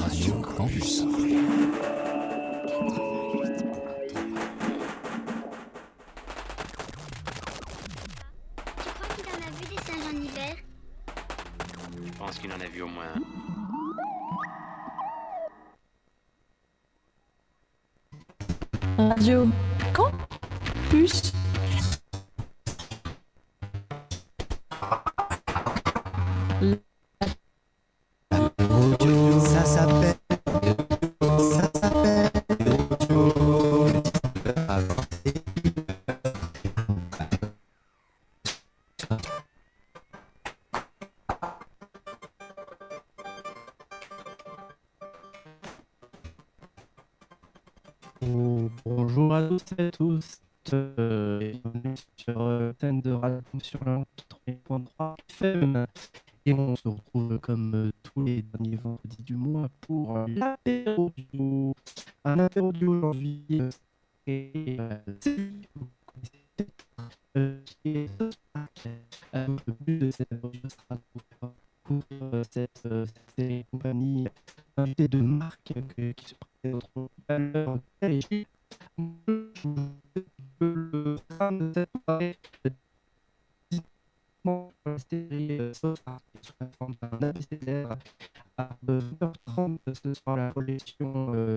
Radio Campus. Tu crois qu'il en a vu des singes en hiver? Je pense qu'il en a vu au moins un. Radio Campus. Plus. collection euh,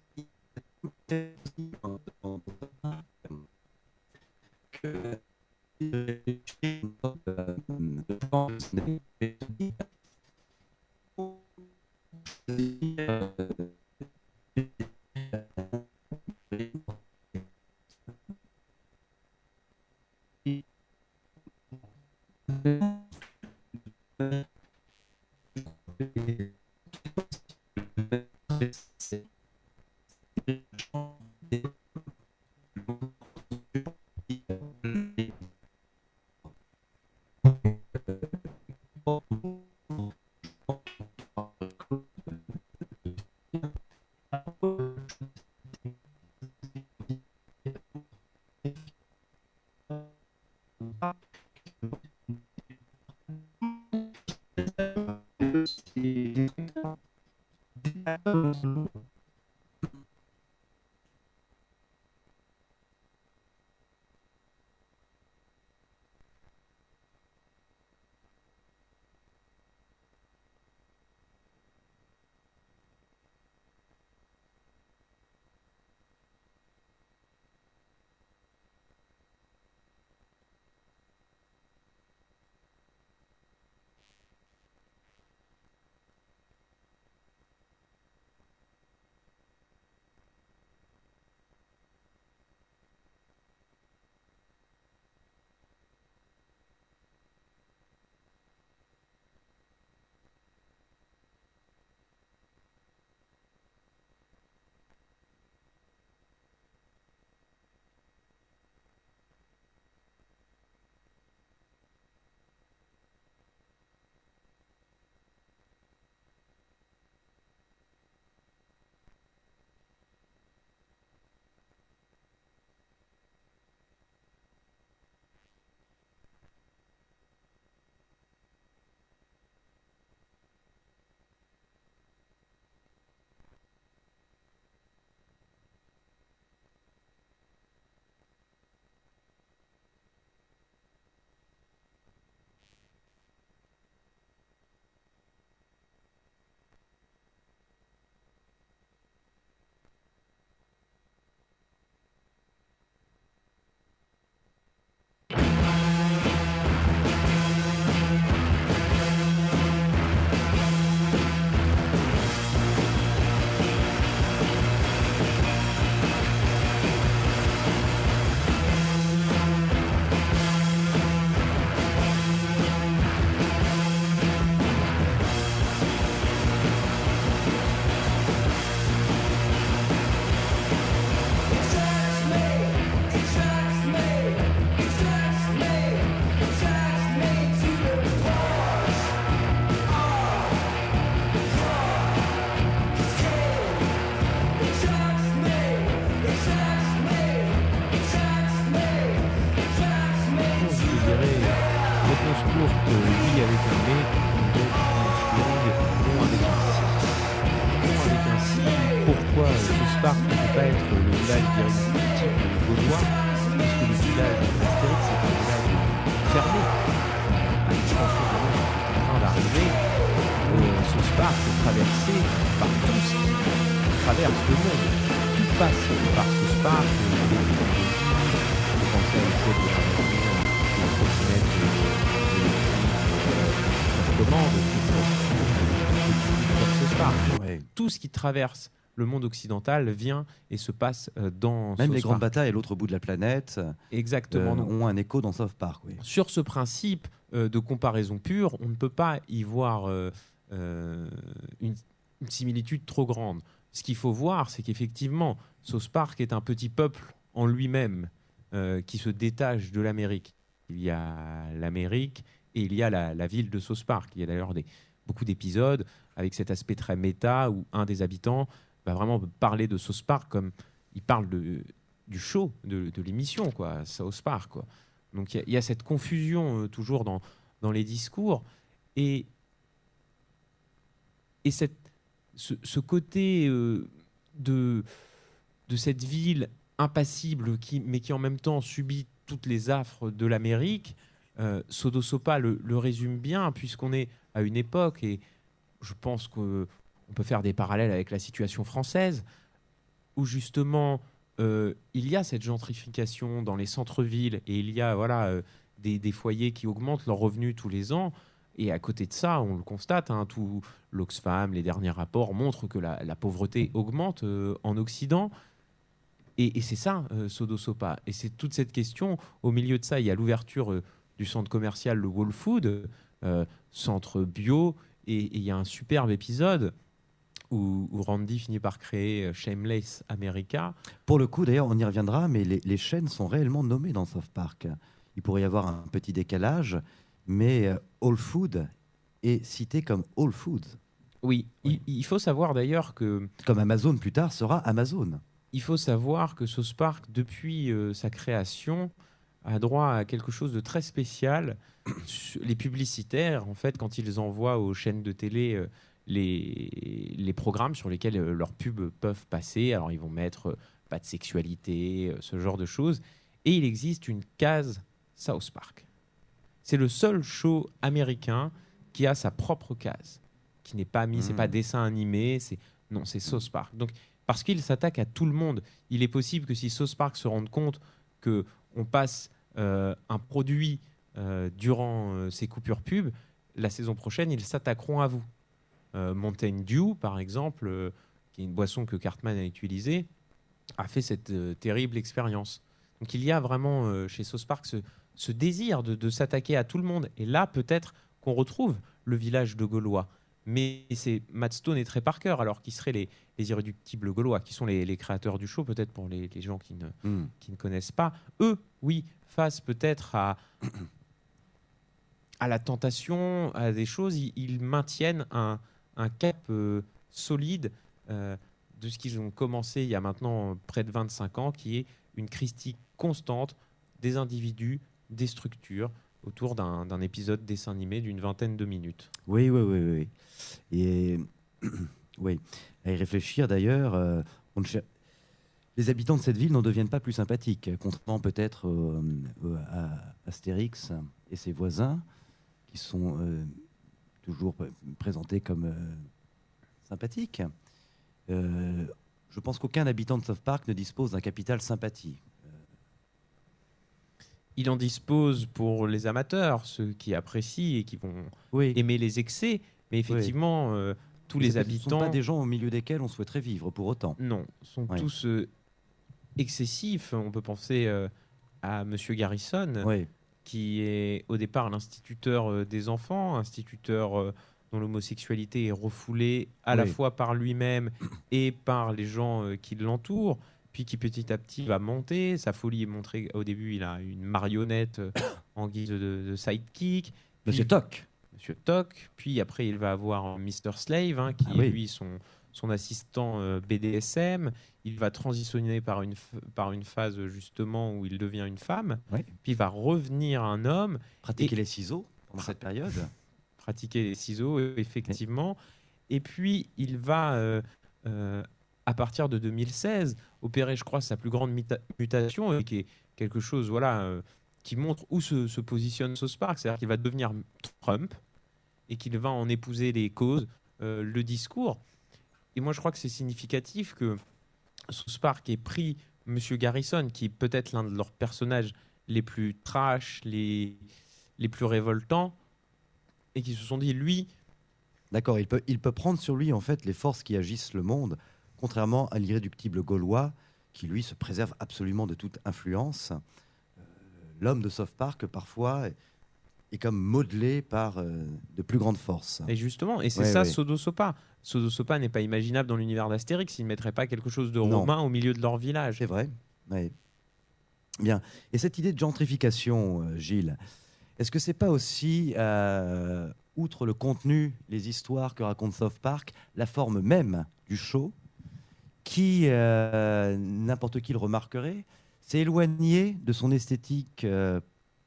Est en train d'arriver, euh, ce Spark est traversé par tous qui traversent le monde. Tout passe par ce Spark. euh, je pensais à l'époque de la des trottinettes euh, électriques, euh, commande qui sont sur ce Spark. Ouais. Tout ce qui traverse le monde occidental vient et se passe euh, dans Même les grandes batailles à l'autre bout de la planète euh, Exactement. donc, ont un écho dans South Park. Oui. sur ce principe euh, de comparaison pure, on ne peut pas y voir euh, euh, une, similitude trop grande. Ce qu'il faut voir, c'est qu'effectivement, South Park est un petit peuple en lui-même euh, qui se détache de l'Amérique. Il y a l'Amérique et il y a la, la ville de South Park. Il y a d'ailleurs beaucoup d'épisodes avec cet aspect très méta où un des habitants va vraiment parler de South Park comme il parle du show, de, de l'émission, quoi, South Park. Quoi. Donc il y a- cette confusion euh, toujours dans, dans les discours. Et, et cette, ce, côté euh, de, de cette ville impassible qui, mais qui en même temps subit toutes les affres de l'Amérique, euh, Sodo Sopa le, le résume bien puisqu'on est à une époque et je pense qu'on peut faire des parallèles avec la situation française où justement euh, il y a cette gentrification dans les centres-villes et il y a voilà euh, des, foyers qui augmentent leurs revenus tous les ans. Et à côté de ça, on le constate, hein, tout l'Oxfam, les derniers rapports montrent que la, pauvreté augmente euh, en Occident. Et, c'est ça, Sodo Sopa. Et c'est toute cette question. Au milieu de ça, il y a l'ouverture du centre commercial, le Wall Food, centre bio. Et il y a un superbe épisode où, où Randy finit par créer euh, Shameless America. Pour le coup, d'ailleurs, on y reviendra, mais les, les chaînes sont réellement nommées dans South Park. Il pourrait y avoir un petit décalage, mais euh, All Food est cité comme All Foods. Oui, Oui. Il, il faut savoir d'ailleurs que Comme Amazon plus tard sera Amazon. il faut savoir que South Park, depuis euh, sa création, a droit à quelque chose de très spécial. Les publicitaires, en fait, quand ils envoient aux chaînes de télé euh, les, les programmes sur lesquels euh, leurs pubs peuvent passer, alors ils vont mettre euh, pas de sexualité, euh, ce genre de choses, et il existe une case South Park. C'est le seul show américain qui a sa propre case, qui n'est pas mis, c'est pas dessin animé, c'est non, c'est South Park. Donc parce qu'il s'attaque à tout le monde. Il est possible que si South Park se rende compte que on passe euh, un produit euh, durant euh, ces coupures pub, la saison prochaine, ils s'attaqueront à vous. Euh, Mountain Dew, par exemple, euh, qui est une boisson que Cartman a utilisée, a fait cette euh, terrible expérience. Donc il y a vraiment chez South Park ce, ce désir de, de s'attaquer à tout le monde. Et là, peut-être qu'on retrouve le village de Gaulois. Mais c'est Matt Stone et Trey Parker, alors qui seraient les, les irréductibles Gaulois, qui sont les, les créateurs du show, peut-être pour les, les gens qui ne, Hmm. qui ne connaissent pas. Eux, oui, face peut-être à, à la tentation, à des choses, ils, ils maintiennent un, un cap euh, solide euh, de ce qu'ils ont commencé il y a maintenant près de 25 ans, qui est une critique constante des individus, des structures, autour d'un épisode dessin animé d'une vingtaine de minutes. Oui, oui, oui, oui. Et oui, à y réfléchir d'ailleurs, euh, les habitants de cette ville n'en deviennent pas plus sympathiques, contrairement peut-être euh, euh, à Astérix et ses voisins, qui sont euh, toujours pr- présentés comme euh, sympathiques. Euh, je pense qu'aucun habitant de South Park ne dispose d'un capital sympathie. Il en dispose pour les amateurs, ceux qui apprécient et qui vont Oui, aimer les excès, mais effectivement, euh, tous les Ce ne sont habitants... pas des gens au milieu desquels on souhaiterait vivre pour autant. Non, sont tous euh, excessifs. On peut penser euh, à Monsieur Garrison, Oui, qui est au départ l'instituteur euh, des enfants, instituteur euh, dont l'homosexualité est refoulée à la fois par lui-même et par les gens euh, qui l'entourent, puis qui petit à petit va monter. Sa folie est montrée. Au début, il a une marionnette en guise de, de sidekick. Monsieur Toc. Monsieur Toc, puis après il va avoir Mr. Slave, hein, qui Ah est oui. lui son, son assistant euh, BDSM. Il va transitionner par une, par une phase justement où il devient une femme. Ouais. Puis il va revenir un homme, Pratiquer Et- les ciseaux pendant cette période. pratiquer les ciseaux, euh, effectivement. Et puis il va, euh, euh, à partir de 2016, opérer, je crois, sa plus grande muta- mutation, et qui est quelque chose voilà, euh, qui montre où se, se positionne Park. C'est-à-dire qu'il va devenir Trump et qu'il va en épouser les causes, le discours. Et moi, je crois que c'est significatif que Park ait pris Monsieur Garrison, qui est peut-être l'un de leurs personnages les plus trash, les, les plus révoltants, et qui se sont dit, lui, D'accord, il peut, il peut prendre sur lui en fait les forces qui agissent le monde, contrairement à l'irréductible Gaulois qui lui se préserve absolument de toute influence. Euh, L'homme de South Park parfois est, comme modelé par euh, de plus grandes forces. Et justement, et c'est Ouais, ça ouais. Sodo Sopa. Sodo Sopa n'est pas imaginable dans l'univers d'Astérix, ils ne mettraient pas quelque chose de Non. romain au milieu de leur village. C'est vrai. ouais. Bien. Et cette idée de gentrification, euh, Gilles, est-ce que c'est pas aussi, euh, outre le contenu, les histoires que raconte South Park, la forme même du show, qui, n'importe qui le remarquerait, s'est éloigné de son esthétique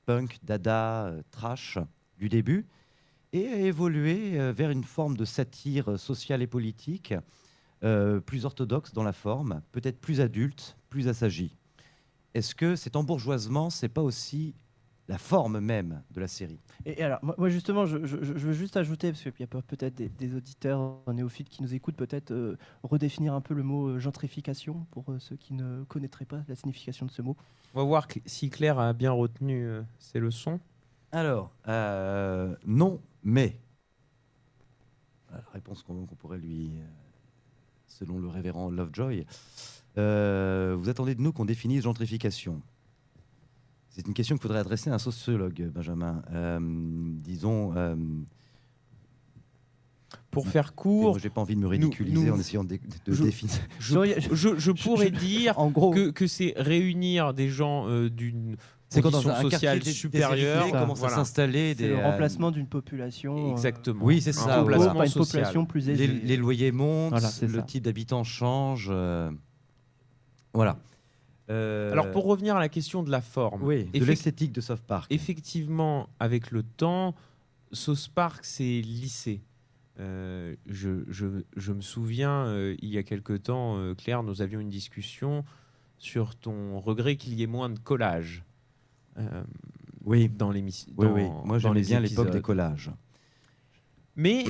punk, dada, euh, trash du début, et a évolué euh, vers une forme de satire sociale et politique euh, plus orthodoxe dans la forme, peut-être plus adulte, plus assagie. Est-ce que cet embourgeoisement, c'est pas aussi la forme même de la série Et, et alors, moi, moi, justement, je, je- je veux juste ajouter, parce qu'il y a pe- peut-être des, des auditeurs néophytes qui nous écoutent, peut-être euh, redéfinir un peu le mot euh, gentrification pour euh, ceux qui ne connaîtraient pas la signification de ce mot. On va voir si Claire a bien retenu euh, ses leçons. Alors, euh, non, mais. La réponse qu'on pourrait lui, selon le révérend Lovejoy, euh, vous attendez de nous qu'on définisse gentrification. C'est une question qu'il faudrait adresser à un sociologue, Benjamin. Euh, disons, euh, Pour faire court, j'ai pas envie de me ridiculiser nous- en essayant de, de je- définir. je, je- je pourrais dire En gros, que, que c'est réunir des gens euh, d'une C'est quand dans un supérieure. déshérité commence voilà. à s'installer c'est des le euh, remplacement d'une population. euh, Exactement. Oui, c'est Un ça, remplacement par une social. population plus les, aisée. les loyers montent, Voilà, le ça. type d'habitant change. euh, voilà. Euh, Alors pour revenir à la question de la forme, oui, de l'esthétique de South Park. effectivement, avec le temps, South Park s'est lissé. Euh, je, je- je me souviens, euh, il y a quelque temps, euh, Claire, nous avions une discussion sur ton regret qu'il y ait moins de collage euh, Oui, dans l'émission. oui, oui. Moi, j'aimais bien l'époque des collages. Mais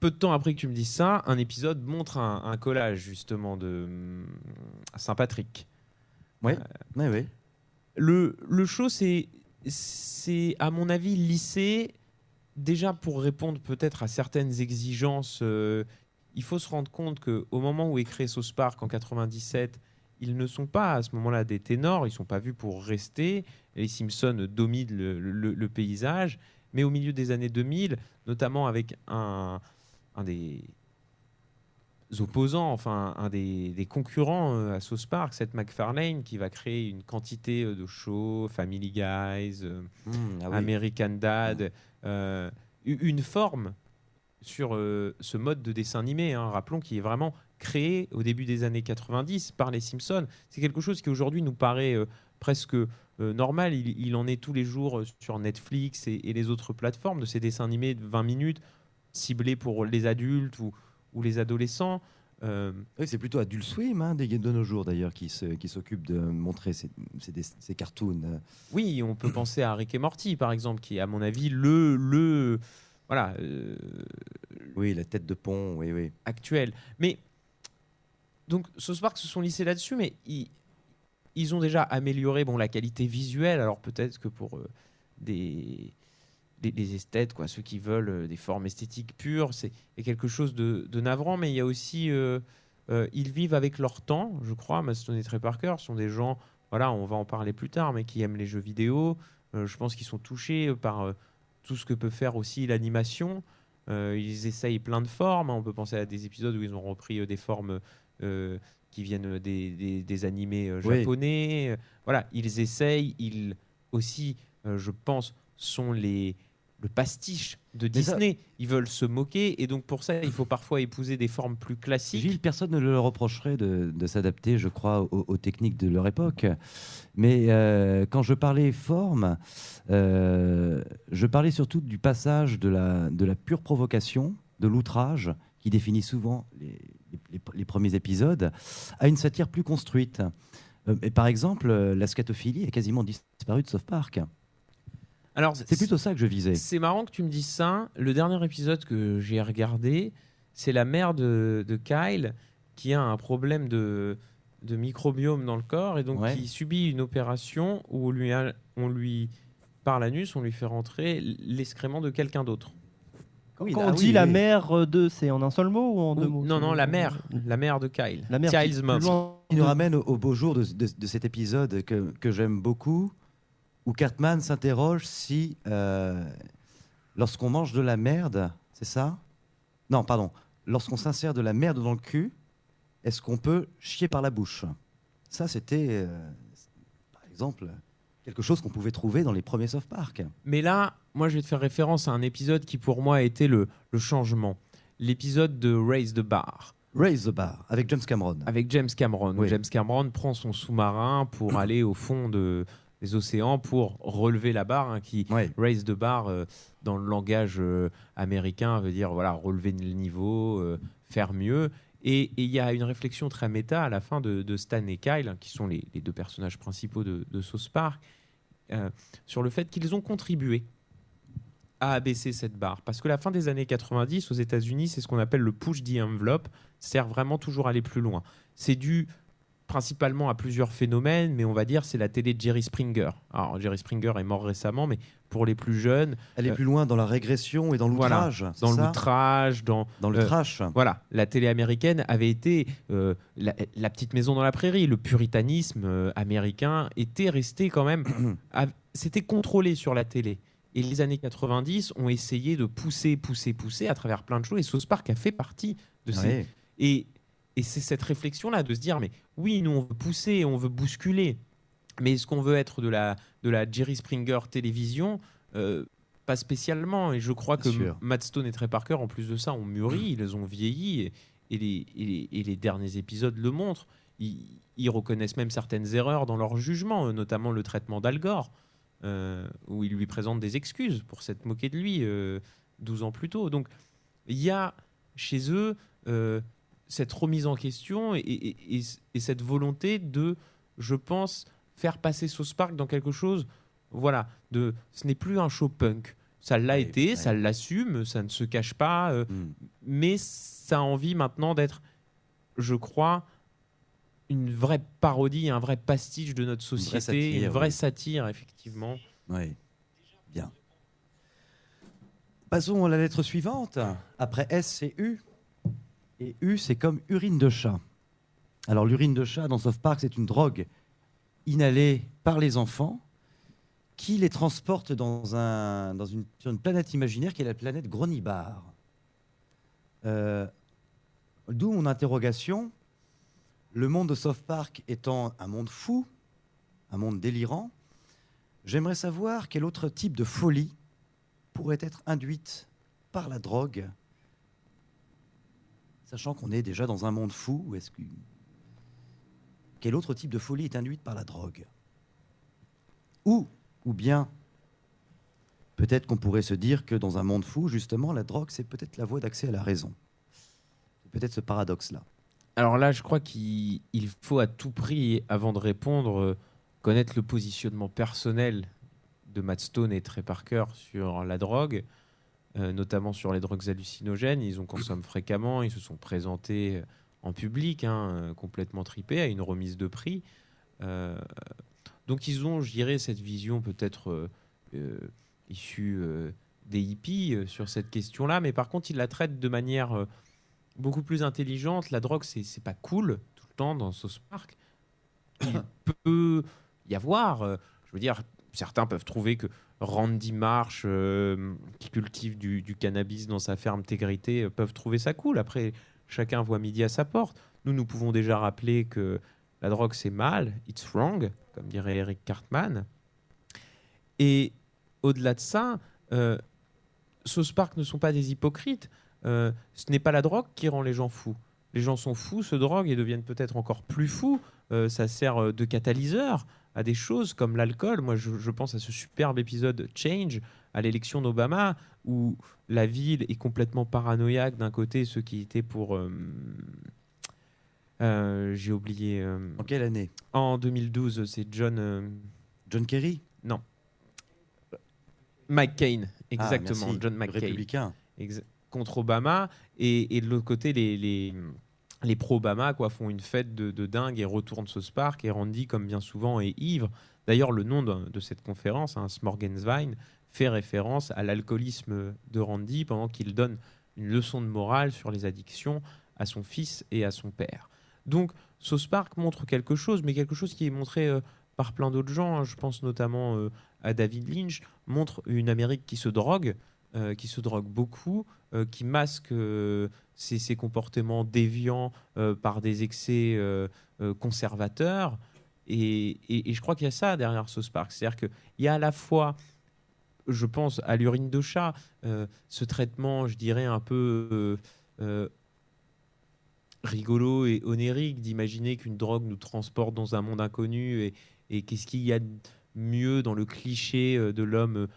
peu de temps après que tu me dises ça, un épisode montre un, un collage justement de hum, Saint-Patrick. Oui, oui. Le, le show, c'est, c'est, à mon avis, lissé. Déjà, pour répondre peut-être à certaines exigences, euh, il faut se rendre compte qu'au moment où est créé South Park en 97, ils ne sont pas à ce moment-là des ténors, ils ne sont pas vus pour rester. Les Simpsons dominent le, le- le paysage. Mais au milieu des années 2000, notamment avec un, un des opposants, enfin un des, des concurrents euh, à South Park, Seth MacFarlane, qui va créer une quantité euh, de shows, Family Guys, euh, Mmh, ah oui. American Dad, euh, u- une forme sur euh, ce mode de dessin animé, hein, rappelons, qui est vraiment créé au début des années 90 par les Simpsons. C'est quelque chose qui aujourd'hui nous paraît euh, presque normal. Il, il en est tous les jours sur Netflix et, et les autres plateformes de ces dessins animés de 20 minutes ciblés pour les adultes ou, ou les adolescents. Euh, Oui, c'est plutôt Adult Swim hein, de nos jours d'ailleurs qui se- qui s'occupe de montrer ces, ces, des- ces cartoons. euh. Oui, on peut penser à Rick et Morty, par exemple, qui est, à mon avis, le, le voilà, euh, Oui, la tête de pont, oui, oui. actuel. Mais donc, South Park se sont lissés là-dessus, mais ils, ils ont déjà amélioré bon, la qualité visuelle. Alors peut-être que pour euh, des, des, des esthètes, quoi, ceux qui veulent euh, des formes esthétiques pures, c'est quelque chose de, de navrant, mais il y a aussi. euh, euh, ils vivent avec leur temps, je crois. Maston et Trey Parker sont des gens, voilà, on va en parler plus tard, mais qui aiment les jeux vidéo. Euh, je pense qu'ils sont touchés par tout ce que peut faire aussi l'animation. Ils essayent plein de formes. hein. On peut penser à des épisodes où ils ont repris des formes qui viennent des, des- des animés Oui. japonais. Voilà, ils essayent. Ils aussi, je pense, sont les, le pastiche de ça- Disney. Ils veulent se moquer et donc pour ça, il faut parfois épouser des formes plus classiques. Gilles, personne ne le reprocherait de, de s'adapter, je crois, aux, aux techniques de leur époque. Mais euh, quand je parlais forme, euh, je parlais surtout du passage de la, de la pure provocation, de l'outrage, qui définit souvent les, les- les premiers épisodes, à une satire plus construite. Euh, et par exemple, la scatophilie a quasiment disparu de South Park. Alors C'est plutôt ça que je visais. C'est marrant que tu me dises ça. Le dernier épisode que j'ai regardé, c'est la mère de, de Kyle qui a un problème de, de microbiome dans le corps et donc Ouais. qui subit une opération où on lui, a- on lui par l'anus, on lui fait rentrer l'excrément de quelqu'un d'autre. Oui, Quand ah on oui, dit la oui. mère de, c'est en un seul mot ou en deux mots non, non, la mère, la mère de Kyle. La mère qui Kyle's mom. Il nous ramène au, au beau jour de, de- de cet épisode que, que j'aime beaucoup, où Cartman s'interroge si, euh, lorsqu'on mange de la merde, c'est ça? Non, pardon. Lorsqu'on s'insère de la merde dans le cul, est-ce qu'on peut chier par la bouche? Ça, c'était, euh, par exemple, quelque chose qu'on pouvait trouver dans les premiers Soft Park. Mais là, moi, je vais te faire référence à un épisode qui, pour moi, a été le, le changement. L'épisode de Raise the Bar. Raise the Bar, avec James Cameron. Avec James Cameron. Oui. James Cameron prend son sous-marin pour aller au fond de, des océans pour relever la barre, hein, qui Ouais. raise the bar euh, dans le langage euh, américain veut dire voilà relever le niveau, euh, faire mieux. Et il y a une réflexion très méta à la fin de, de Stan et Kyle, hein, qui sont les, les deux personnages principaux de, de South Park, euh, sur le fait qu'ils ont contribué à abaisser cette barre. Parce que la fin des années 90 aux États-Unis, c'est ce qu'on appelle le push the envelope, sert vraiment toujours à aller plus loin. C'est dû principalement à plusieurs phénomènes, mais on va dire c'est la télé de Jerry Springer. Alors Jerry Springer est mort récemment, mais pour les plus jeunes, Elle est Euh, plus loin dans la régression et dans l'outrage. dans l'outrage, dans Dans le euh, trash. voilà, la télé américaine avait été euh, la, la petite maison dans la prairie, le puritanisme euh, américain était resté quand même, c'était contrôlé sur la télé. Et les années 90 ont essayé de pousser, pousser, pousser à travers plein de choses. Et South Park a fait partie de ces, Ouais. et, et c'est cette réflexion-là de se dire, mais oui, nous, on veut pousser, on veut bousculer, mais est-ce qu'on veut être de la, de la Jerry Springer télévision? Euh, Pas spécialement. Et je crois que sûr. Matt Stone et Trey Parker, en plus de ça, ont mûri, ils ont vieilli, et, et les, et les- et les derniers épisodes le montrent. Ils, ils reconnaissent même certaines erreurs dans leur jugement, euh, notamment le traitement d'Al Gore, euh, où ils lui présentent des excuses pour s'être moqué de lui euh, 12 ans plus tôt. Donc, il y a chez eux cette remise en question et, et- et- et cette volonté de, je pense, faire passer South Park dans quelque chose, voilà, de, ce n'est plus un show punk. Ça l'a été, ouais. ça l'assume, ça ne se cache pas, euh, Mm. mais ça a envie maintenant d'être, je crois, une vraie parodie, un vrai pastiche de notre société, satire, une vraie oui. satire, effectivement. Oui, bien. Passons à la lettre suivante. Après S, c'est U. Et U, c'est comme urine de chat. Alors, l'urine de chat dans South Park, c'est une drogue inhalée par les enfants qui les transporte dans un, dans une, sur une planète imaginaire qui est la planète Gronibar. Euh, D'où mon interrogation. Le monde de South Park étant un monde fou, un monde délirant, J'aimerais savoir quel autre type de folie pourrait être induite par la drogue, sachant qu'on est déjà dans un monde fou. Ou est-ce que quel autre type de folie est induite par la drogue? Ou, ou bien, peut-être qu'on pourrait se dire que dans un monde fou, justement, la drogue, c'est peut-être la voie d'accès à la raison. C'est peut-être ce paradoxe-là. Alors là, je crois qu'il il faut à tout prix, avant de répondre, connaître le positionnement personnel de Matt Stone et Trey Parker sur la drogue, euh, notamment sur les drogues hallucinogènes. Ils en consomment fréquemment, ils se sont présentés euh, en public, hein, euh, complètement tripés, à une remise de prix. Donc ils ont, je dirais, cette vision peut-être issue des hippies sur cette question-là, mais par contre, ils la traitent de manière... beaucoup plus intelligente. La drogue, c'est pas cool tout le temps dans South Park. Il peut y avoir, je veux dire, certains peuvent trouver que Randy Marsh, euh, qui cultive du, cannabis dans sa ferme Tégrité, euh, peuvent trouver ça cool. Après, chacun voit midi à sa porte. Nous, nous pouvons déjà rappeler que la drogue, c'est mal, it's wrong, comme dirait Eric Cartman. Et au-delà de ça, euh, South Park ne sont pas des hypocrites. Euh, ce n'est pas la drogue qui rend les gens fous. Les gens sont fous, se droguent et deviennent peut-être encore plus fous. Ça sert de catalyseur à des choses comme l'alcool. Moi, je, je pense à ce superbe épisode Change à l'élection d'Obama où la ville est complètement paranoïaque. D'un côté, ceux qui étaient pour. euh, euh, J'ai oublié. euh, En quelle année? en 2012, c'est John. John Kerry? McCain, Ah, exactement. John McCain. Républicain. Contre Obama et, et de l'autre côté les, les, les pro-Obama quoi font une fête de, de dingue et retournent ce Spark et Randy comme bien souvent est ivre d'ailleurs le nom de, cette conférence hein, Smorgenswein fait référence à l'alcoolisme de Randy pendant qu'il donne une leçon de morale sur les addictions à son fils et à son père donc South Park montre quelque chose mais quelque chose qui est montré euh, par plein d'autres gens hein. je pense notamment euh, à David Lynch montre une Amérique qui se drogue euh, qui se drogue beaucoup, euh, qui masque euh, ses, comportements déviants euh, par des excès conservateurs. Et, et- je crois qu'il y a ça derrière South Park. C'est-à-dire qu'il y a à la fois, je pense, à l'urine de chat, ce traitement, je dirais, un peu rigolo et onérique d'imaginer qu'une drogue nous transporte dans un monde inconnu. Et, et qu'est-ce qu'il y a de mieux dans le cliché de l'homme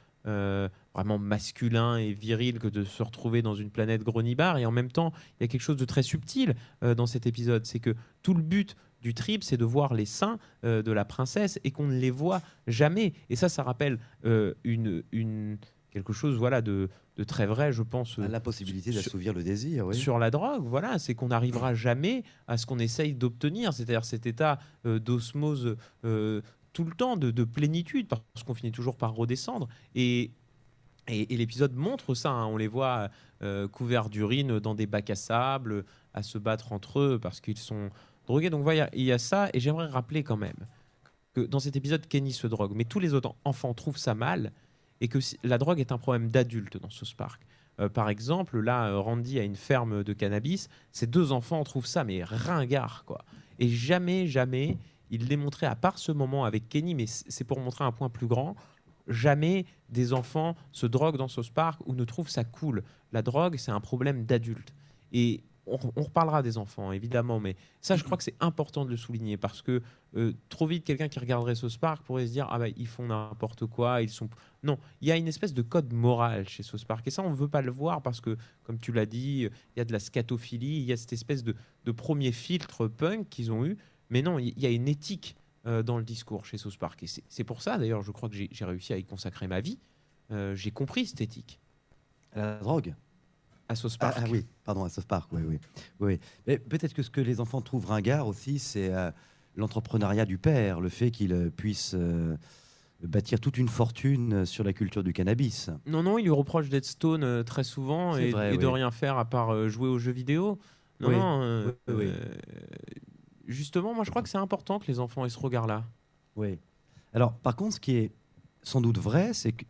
vraiment masculin et viril que de se retrouver dans une planète gronibar. Et en même temps, il y a quelque chose de très subtil euh, dans cet épisode. C'est que tout le but du trip, c'est de voir les seins euh, de la princesse et qu'on ne les voit jamais. Et ça, ça rappelle euh, une, une, quelque chose voilà, de, de très vrai, je pense. Ah, La possibilité d'assouvir le désir, oui. Sur la drogue, voilà, c'est qu'on n'arrivera jamais à ce qu'on essaye d'obtenir, c'est-à-dire cet état d'osmose tout le temps, de, de plénitude, parce qu'on finit toujours par redescendre. Et, et, l'épisode montre ça, hein. on les voit euh, couverts d'urine dans des bacs à sable, à se battre entre eux parce qu'ils sont drogués. Donc voilà, il y a ça, et j'aimerais rappeler quand même que dans cet épisode, Kenny se drogue, mais tous les autres enfants trouvent ça mal, et que la drogue est un problème d'adulte dans ce Spark. Euh, par exemple, là, euh, Randy a une ferme de cannabis. Ses deux enfants trouvent ça, mais ringard, quoi. Et jamais, jamais, il les montrait, à part ce moment avec Kenny, mais c'est pour montrer un point plus grand, jamais des enfants se droguent dans South Park ou ne trouvent ça cool. La drogue, c'est un problème d'adulte. Et on, reparlera des enfants, évidemment, mais ça, je crois que c'est important de le souligner parce que euh, trop vite, quelqu'un qui regarderait South Park pourrait se dire Ah bah, ils font n'importe quoi, ils sont. Non, il y a une espèce de code moral chez South Park. Et ça, on ne veut pas le voir parce que, comme tu l'as dit, il y a de la scatophilie, il y a cette espèce de, de premier filtre punk qu'ils ont eu. Mais non, il y a une éthique dans le discours chez South Park. Et c'est pour ça, d'ailleurs, je crois que j'ai réussi à y consacrer ma vie. Euh, j'ai compris cette éthique La drogue? À South ah, Park. ah oui, pardon, à South Park, oui, oui. oui. Mais peut-être que ce que les enfants trouvent ringard aussi, c'est euh, l'entrepreneuriat du père, le fait qu'il euh, puisse euh, bâtir toute une fortune euh, sur la culture du cannabis. Non, non, il lui reproche d'être stone euh, très souvent et, vrai, et de rien faire à part euh, jouer aux jeux vidéo. Non, Oui. non. euh, Oui, euh, justement, moi, je crois que c'est important que les enfants aient ce regard-là. Oui. Alors, par contre, ce qui est sans doute vrai, c'est que,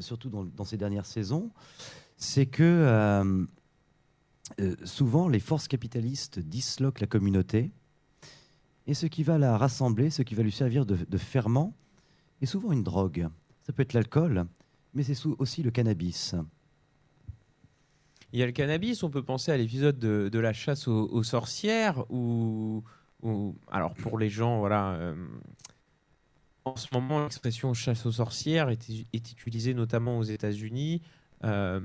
surtout dans, ces dernières saisons, c'est que euh, euh, souvent les forces capitalistes disloquent la communauté et ce qui va la rassembler, ce qui va lui servir de, de ferment, est souvent une drogue. Ça peut être l'alcool, mais c'est aussi le cannabis. Il y a le cannabis, on peut penser à l'épisode de, la chasse aux, sorcières, où, alors pour les gens, voilà, euh, en ce moment, l'expression chasse aux sorcières est, utilisée notamment aux États-Unis. euh,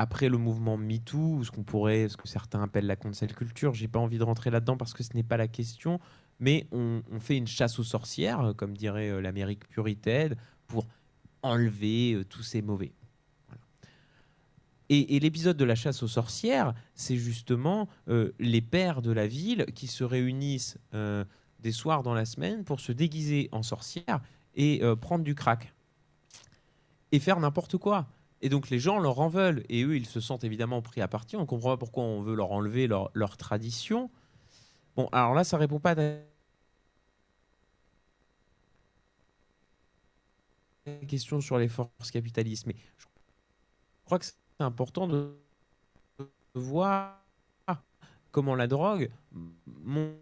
après le mouvement MeToo, ce qu'on pourrait, ce que certains appellent la cancel culture, j'ai pas envie de rentrer là-dedans parce que ce n'est pas la question, mais on, fait une chasse aux sorcières, comme dirait euh, l'Amérique puritaine, pour enlever tous ces mauvais. Et, l'épisode de la chasse aux sorcières, c'est justement euh, les pères de la ville qui se réunissent euh, des soirs dans la semaine pour se déguiser en sorcières et euh, prendre du crack. Et faire n'importe quoi. Et donc les gens leur en veulent. Et eux, ils se sentent évidemment pris à partie. On ne comprend pas pourquoi on veut leur enlever leur, tradition. Bon, alors là, ça répond pas à ta question sur les forces capitalistes. Mais je crois que c'est important de voir comment la drogue montre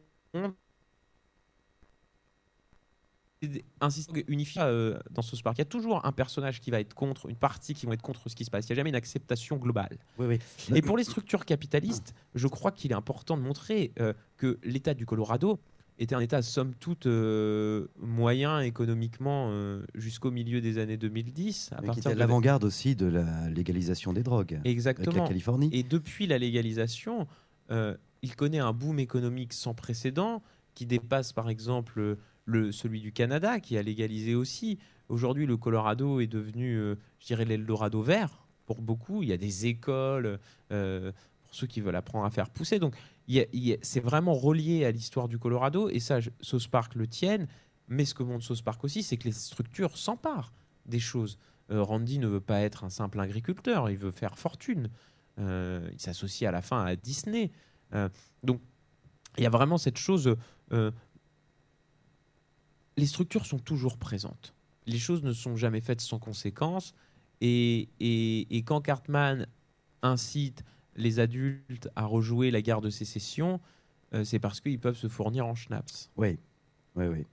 un système unifié euh, dans South Park. Il y a toujours un personnage qui va être contre, une partie qui vont être contre ce qui se passe. Il n'y a jamais une acceptation globale. Oui, oui. Et pour les structures capitalistes, je crois qu'il est important de montrer euh, que l'État du Colorado était un État somme toute euh, moyen économiquement euh, jusqu'au milieu des années 2010. À Mais qui était à de- l'avant-garde aussi de la légalisation des drogues avec la Exactement. Californie. Et depuis la légalisation, euh, il connaît un boom économique sans précédent qui dépasse par exemple le, celui du Canada qui a légalisé aussi. Aujourd'hui, le Colorado est devenu, euh, je dirais, l'Eldorado vert pour beaucoup. Il y a des écoles euh, pour ceux qui veulent apprendre à faire pousser. Donc, c'est vraiment relié à l'histoire du Colorado et ça, South Park le tienne. Mais ce que montre South Park aussi, c'est que les structures s'emparent des choses. Euh, Randy ne veut pas être un simple agriculteur, il veut faire fortune. Euh, il s'associe à la fin à Disney. Euh, donc, il y a vraiment cette chose. les structures sont toujours présentes. Les choses ne sont jamais faites sans conséquence. Et, et- et quand Cartman incite les adultes à rejouer la guerre de sécession, euh, c'est parce qu'ils peuvent se fournir en schnapps. Oui, oui, oui.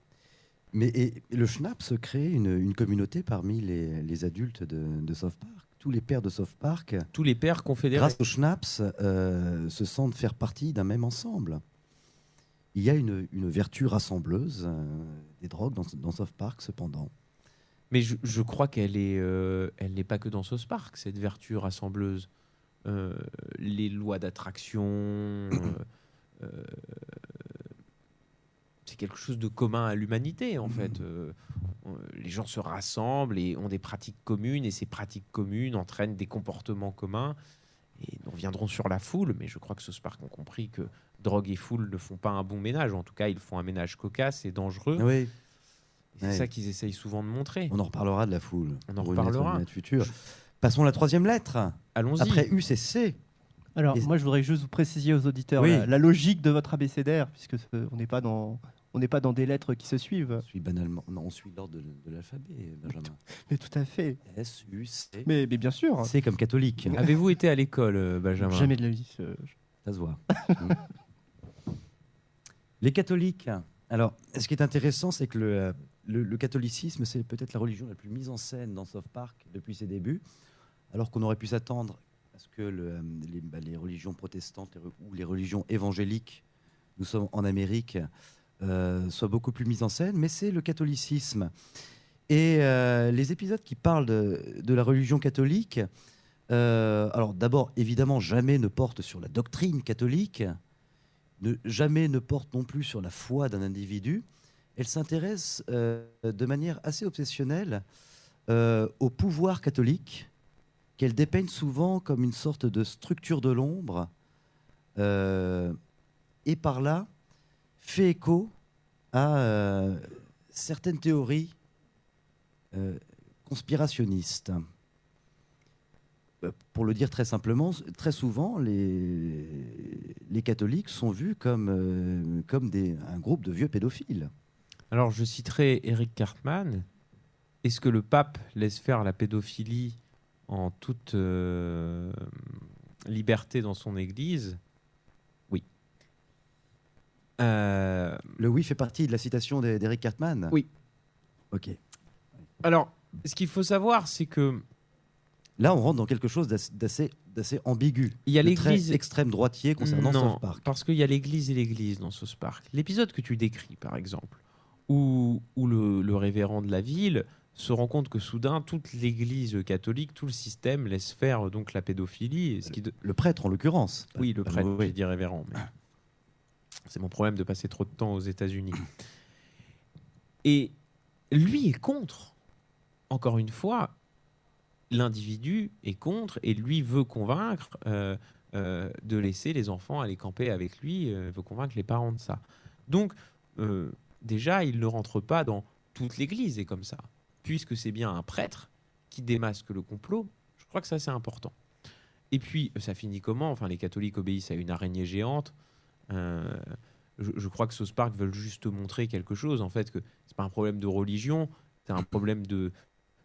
Mais et, et le Schnaps crée une, une communauté parmi les, les adultes de, de South Park. Tous les pères de South Park, Tous les pères confédérés. grâce au Schnaps, euh, se sentent faire partie d'un même ensemble. Il y a une, une vertu rassembleuse euh, des drogues dans, dans South Park, cependant. Mais je, je crois qu'elle est, elle n'est pas que dans South Park, cette vertu rassembleuse. Euh, les lois d'attraction, euh, euh, c'est quelque chose de commun à l'humanité en fait. Euh, euh, les gens se rassemblent et ont des pratiques communes et ces pratiques communes entraînent des comportements communs. Et nous reviendrons sur la foule, mais je crois que South Park ont compris que drogue et foule ne font pas un bon ménage. En tout cas, ils font un ménage cocasse et dangereux. Oui, C'est Ouais. ça qu'ils essayent souvent de montrer. on en reparlera de la foule. On en reparlera. une lettre future. Passons à la troisième lettre. Allons-y. Après U, c'est C. Alors, Et- moi, je voudrais juste vous préciser aux auditeurs Oui. la, la logique de votre abécédaire, puisque ce- on n'est pas dans on n'est pas dans des lettres qui se suivent. On suit banalement. Non, on suit l'ordre de, de l'alphabet, Benjamin. Mais tout à fait. S, U, C. Mais, mais bien sûr. C comme catholique. Avez-vous été à l'école, euh, Benjamin? Jamais de la vie. euh, Ça se voit. Les catholiques. Alors, ce qui est intéressant, c'est que le, euh, le, le catholicisme, c'est peut-être la religion la plus mise en scène dans South Park depuis ses débuts, alors qu'on aurait pu s'attendre à ce que euh, les, bah, les religions protestantes ou les religions évangéliques, nous sommes en Amérique, euh, soient beaucoup plus mises en scène, mais c'est le catholicisme. Et euh, les épisodes qui parlent de, la religion catholique, alors d'abord, évidemment, jamais ne portent sur la doctrine catholique, jamais ne portent non plus sur la foi d'un individu. Elle s'intéresse euh, de manière assez obsessionnelle au pouvoir catholique, qu'elle dépeigne souvent comme une sorte de structure de l'ombre, euh, et par là fait écho à euh, certaines théories euh, conspirationnistes. Pour le dire très simplement, très souvent, les, catholiques sont vus comme, un groupe de vieux pédophiles. Alors, je citerai Eric Cartman. Est-ce que le pape laisse faire la pédophilie en toute euh, liberté dans son église Oui. Euh, Le oui fait partie de la citation d'E- d'Eric Cartman Oui. Ok. alors, ce qu'il faut savoir, c'est que Là, on rentre dans quelque chose d'assez- ambigu. il y a l'église. extrême droitier concernant non, South Park. parce qu'il y a l'église et l'église dans South Park. L'épisode que tu décris, par exemple, où, où le, le révérend de la ville se rend compte que soudain, toute l'église catholique, tout le système laisse faire donc la pédophilie. et Ce qui de- Le prêtre, en l'occurrence. Oui, le Ah, prêtre, oui, je dis révérend. mais C'est mon problème de passer trop de temps aux États-Unis. Et lui est contre. Encore une fois, l'individu est contre et lui veut convaincre euh, euh, de laisser les enfants aller camper avec lui, euh, veut convaincre les parents de ça. Donc, euh, déjà, il ne rentre pas dans toute l'Église et comme ça, puisque c'est bien un prêtre qui démasque le complot. Je crois que ça c'est important. Et puis, ça finit comment? Enfin, les catholiques obéissent à une araignée géante. Euh, je, je crois que South Park veulent juste montrer quelque chose, en fait, que c'est pas un problème de religion, c'est un problème de,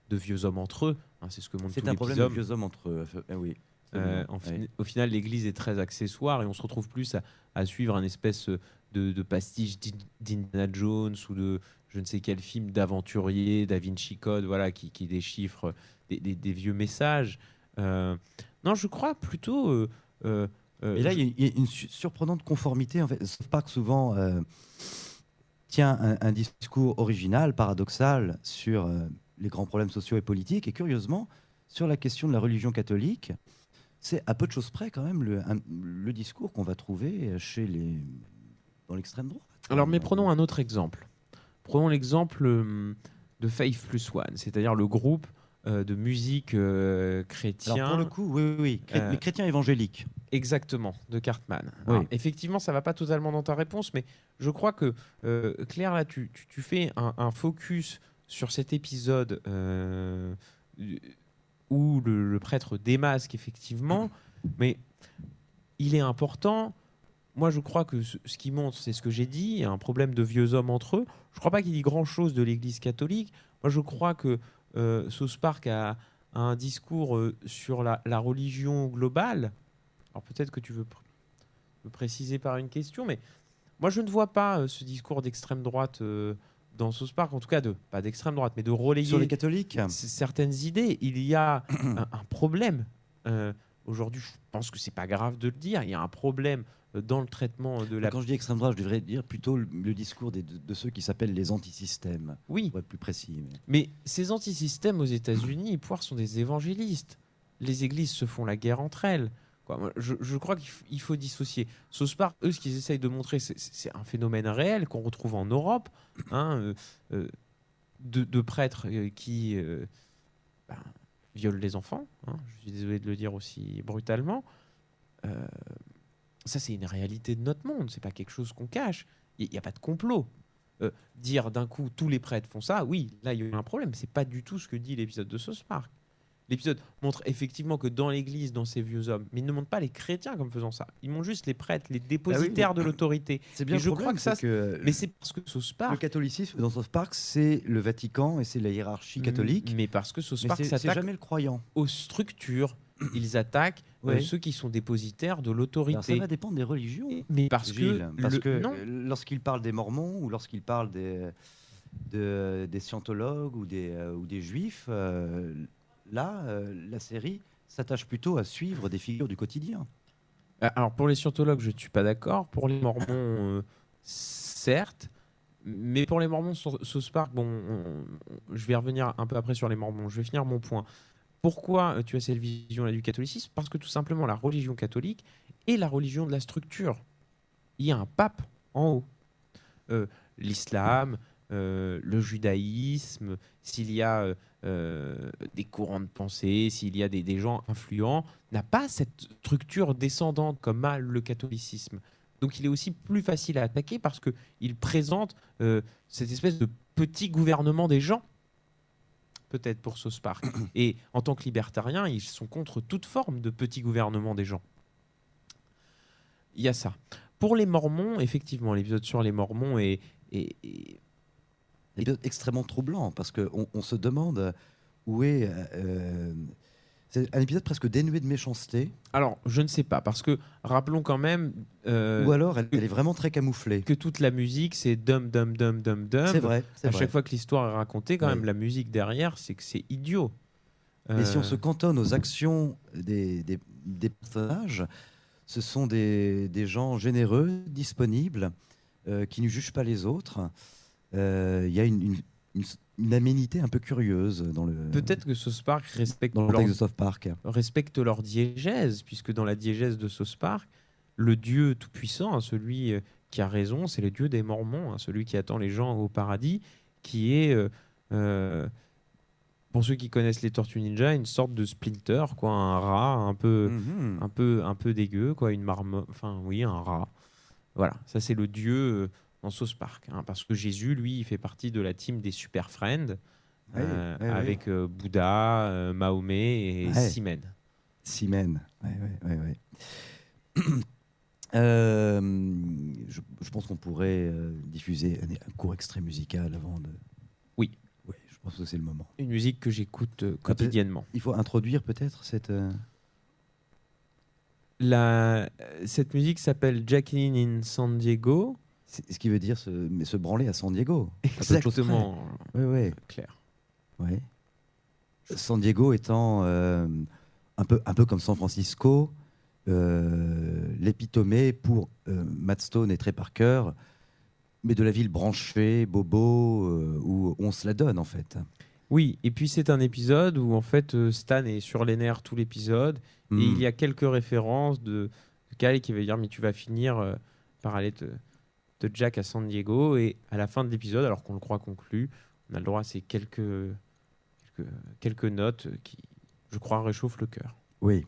de vieux hommes entre eux. Hein, c'est ce que montre C'est un problème de vieux hommes entre eux. Ah oui. Euh, en fin-. Au final, l'Église est très accessoire et on se retrouve plus à, à suivre un espèce de, de pastiche d'In- d'Indiana Jones ou de, je ne sais quel film d'aventurier, Da Vinci Code, voilà, qui, qui déchiffre des, des- des vieux messages. Euh, non, je crois plutôt. euh, euh, Et là, il y a- il y, a une su- surprenante conformité. En fait, South Park souvent euh, tient un, un discours original, paradoxal sur les grands problèmes sociaux et politiques. Et curieusement, sur la question de la religion catholique, c'est à peu de choses près quand même le, un- le discours qu'on va trouver chez les dans l'extrême droite. Alors, mais prenons un autre exemple. Prenons l'exemple hum, de Faith Plus One, c'est-à-dire le groupe euh, de musique euh, chrétien. Alors pour le coup, oui, oui, oui. Chré- Euh, les chrétiens évangéliques. Exactement, de Cartman. Oui. Alors, effectivement, ça va pas totalement dans ta réponse, mais je crois que euh, Claire, là, tu, tu- tu fais un, un focus sur cet épisode où le, le prêtre démasque, effectivement, mais il est important. Moi, je crois que ce, ce qui montre, c'est ce que j'ai dit, il y a un problème de vieux hommes entre eux. Je crois pas qu'il dit grand-chose de l'Église catholique. Moi, je crois que euh, South Park a, a un discours euh, sur la, la religion globale. Alors peut-être que tu veux pr- préciser par une question, mais moi, je ne vois pas euh, ce discours d'extrême droite euh, dans South Park, en tout cas de pas d'extrême droite, mais de relayer Sur les catholiques c- certaines idées. Il y a un, un problème. Euh, Aujourd'hui, je pense que c'est pas grave de le dire. Il y a un problème euh, dans le traitement de la. Quand je dis extrême droite, je devrais dire plutôt le, discours des- de, de ceux qui s'appellent les antisystèmes, Oui, pour être plus précis. mais- mais ces antisystèmes aux États-Unis, ils poires sont des évangélistes. Les églises se font la guerre entre elles. Quoi, je, je crois qu'il faut dissocier. Sauce Park, eux, ce qu'ils essayent de montrer, c'est- un phénomène réel qu'on retrouve en Europe, hein, euh, euh, de, de prêtres euh, qui euh, ben, violent les enfants. hein, je suis désolé de le dire aussi brutalement. Euh, ça, c'est une réalité de notre monde. C'est pas quelque chose qu'on cache. Il n'y a pas de complot. Euh, dire d'un coup tous les prêtres font ça, oui, là il y a un problème. C'est pas du tout ce que dit l'épisode de Park. L'épisode montre effectivement que dans l'Église, dans ces vieux hommes, mais il ne montre pas les chrétiens comme faisant ça. Il montre juste les prêtres, les dépositaires de l'autorité. C'est bien Et le je problème, crois que ça, que Mais c'est parce que le Park, catholicisme dans South Park, c'est le Vatican et c'est la hiérarchie catholique. mais parce que Mais Park s'attaque jamais le croyant. aux structures, ils attaquent euh, ceux qui sont dépositaires de Alors, ça l'autorité. va dépendre des religions. Mais parce Gilles, que, parce le- que non, euh, lorsqu'il parle des Mormons ou lorsqu'il parle des, de- des scientologues ou des, euh, ou des juifs, euh, là, euh, la série s'attache plutôt à suivre des figures du quotidien. Euh, Alors pour les scientologues, je ne suis pas d'accord. Pour les mormons, euh, certes. Mais pour les mormons, South Park, bon, on- on- je vais revenir un peu après sur les mormons. Je vais finir mon point. Pourquoi tu as cette vision-là du catholicisme? Parce que tout simplement, la religion catholique est la religion de la structure. Il y a un pape en haut. L'islam, euh, le judaïsme, s'il y a euh, euh, des courants de pensée, s'il y a des, gens influents, n'a pas cette structure descendante comme a le catholicisme. Donc il est aussi plus facile à attaquer parce qu'il présente cette espèce de petit gouvernement des gens, peut-être pour Sauce Park. Et en tant que libertariens, ils sont contre toute forme de petit gouvernement des gens. Il y a ça. Pour les Mormons, effectivement, l'épisode sur les Mormons est, épisode extrêmement troublant parce qu'on on se demande où est. euh, c'est un épisode presque dénué de méchanceté, Alors, je ne sais pas, parce que rappelons quand même euh, ou alors elle, elle est vraiment très camouflée. que toute la musique, c'est dum dum dum dum dum. C'est vrai, À vrai. chaque fois que l'histoire est racontée, quand même, la musique derrière, c'est que c'est idiot. Mais si on Euh, se cantonne aux actions des, des- des personnages, ce sont des, des gens généreux, disponibles, euh, qui ne jugent pas les autres. Euh, Il y a une, une- une- une aménité un peu curieuse dans le, Peut-être que Sauce Park respecte dans le leur, de South Park. respecte leur diégèse, puisque dans la diégèse de Sauce Park, le Dieu tout-puissant, hein, celui euh, qui a raison, c'est le Dieu des Mormons, hein, celui qui attend les gens au paradis, qui est, euh, euh, pour ceux qui connaissent les Tortues Ninja, une sorte de Splinter, quoi, un rat un peu, Mhm. un peu, un peu dégueu, quoi, une marmotte, enfin oui, un rat. Voilà, ça c'est le Dieu euh, dans Sauce Park, hein, parce que Jésus, lui, il fait partie de la team des Super Friends, Ouais, euh, ouais, ouais. avec euh, Bouddha, euh, Mahomet et. Simen. Simen. Ouais, ouais. Euh, je, je pense qu'on pourrait euh, diffuser un, un court extrait musical avant de. Oui. Oui, je pense que c'est le moment. Une musique que j'écoute euh, quotidiennement. Il faut introduire peut-être cette. La, cette musique s'appelle Jacqueline in San Diego. C'est- Ce qui veut dire se, mais se branler à San Diego. Exactement. Ouais, ouais, clair. ouais. San Diego étant euh, un, peu, un peu comme San Francisco, euh, l'épitomée pour euh, Matt Stone et Trey Parker, mais de la ville branchée, bobo, euh, où on se la donne en fait. Oui, et puis c'est un épisode où en fait euh, Stan est sur les nerfs tout l'épisode et Hmm. il y a quelques références de, de Kyle qui va dire mais tu vas finir euh, par aller te- de Jack à San Diego et à la fin de l'épisode alors qu'on le croit conclu on a le droit à ces quelques notes qui je crois réchauffent le cœur. Oui.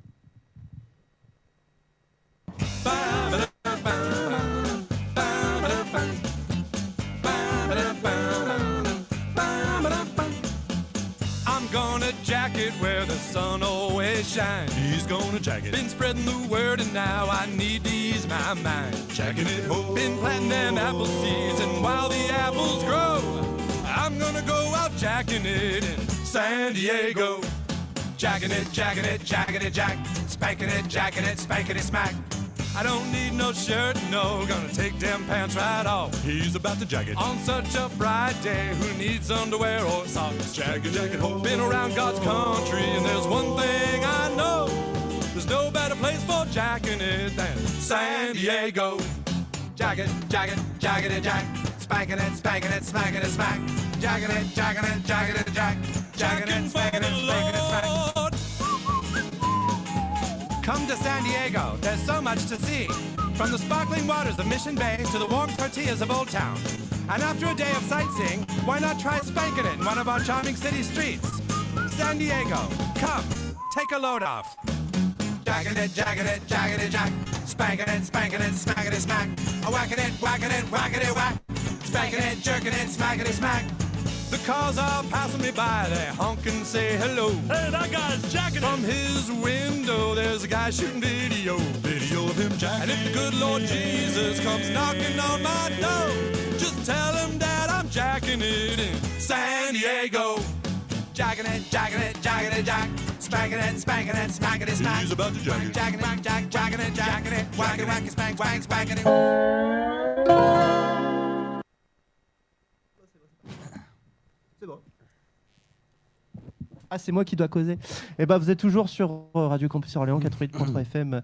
Shines. He's gonna jack it. Been spreading the word and now I need to ease my mind. Jacking it home. Been planting them apple seeds and while the apples grow, I'm gonna go out jacking it in San Diego. Jacking it, jacking it, jacking it, jack. Spanking it, jacking it, spanking it, smack. I don't need no shirt, no, gonna take them pants right off. He's about to jack it. On such a bright day, who needs underwear or socks? Jack it, jack ho. Been around God's country, and there's one thing I know. There's no better place for jacking it than San Diego. Jack it, jack it, jacking it, jack. Spanking it, spanking it, smacking it, smack. Jacking it, jacking it, jacking it, jack. Jacking it, spanking it, spanking it, smack. Come to San Diego, there's so much to see. From the sparkling waters of Mission Bay to the warm tortillas of Old Town. And after a day of sightseeing, why not try spanking it in one of our charming city streets? San Diego, come, take a load off. Jacking it, jacking it, jacking it, jack. Spanking it, spanking it, smacking it, smack. Whacking it, whacking it, whacking it, whack. Spanking it, jerking it, smacking it, smack. The cars are passing me by, they honk and say hello. Hey, that guy's jacking From his window, there's a guy shooting video. Video of him jacking. And if the good Lord Jesus comes knocking on my door, just tell him that I'm jacking it in San Diego. Jacking it, jacking it, jacking it, jack. Spanking it, spanking it, smacking it, smack. He's about to jack it. Jacking it, jack, jacking it, jacking it, whacking, whacking, spank, spank, spanking it. Ah, c'est moi qui dois causer. Eh ben, vous êtes toujours sur Radio Campus Orléans 88.3 FM,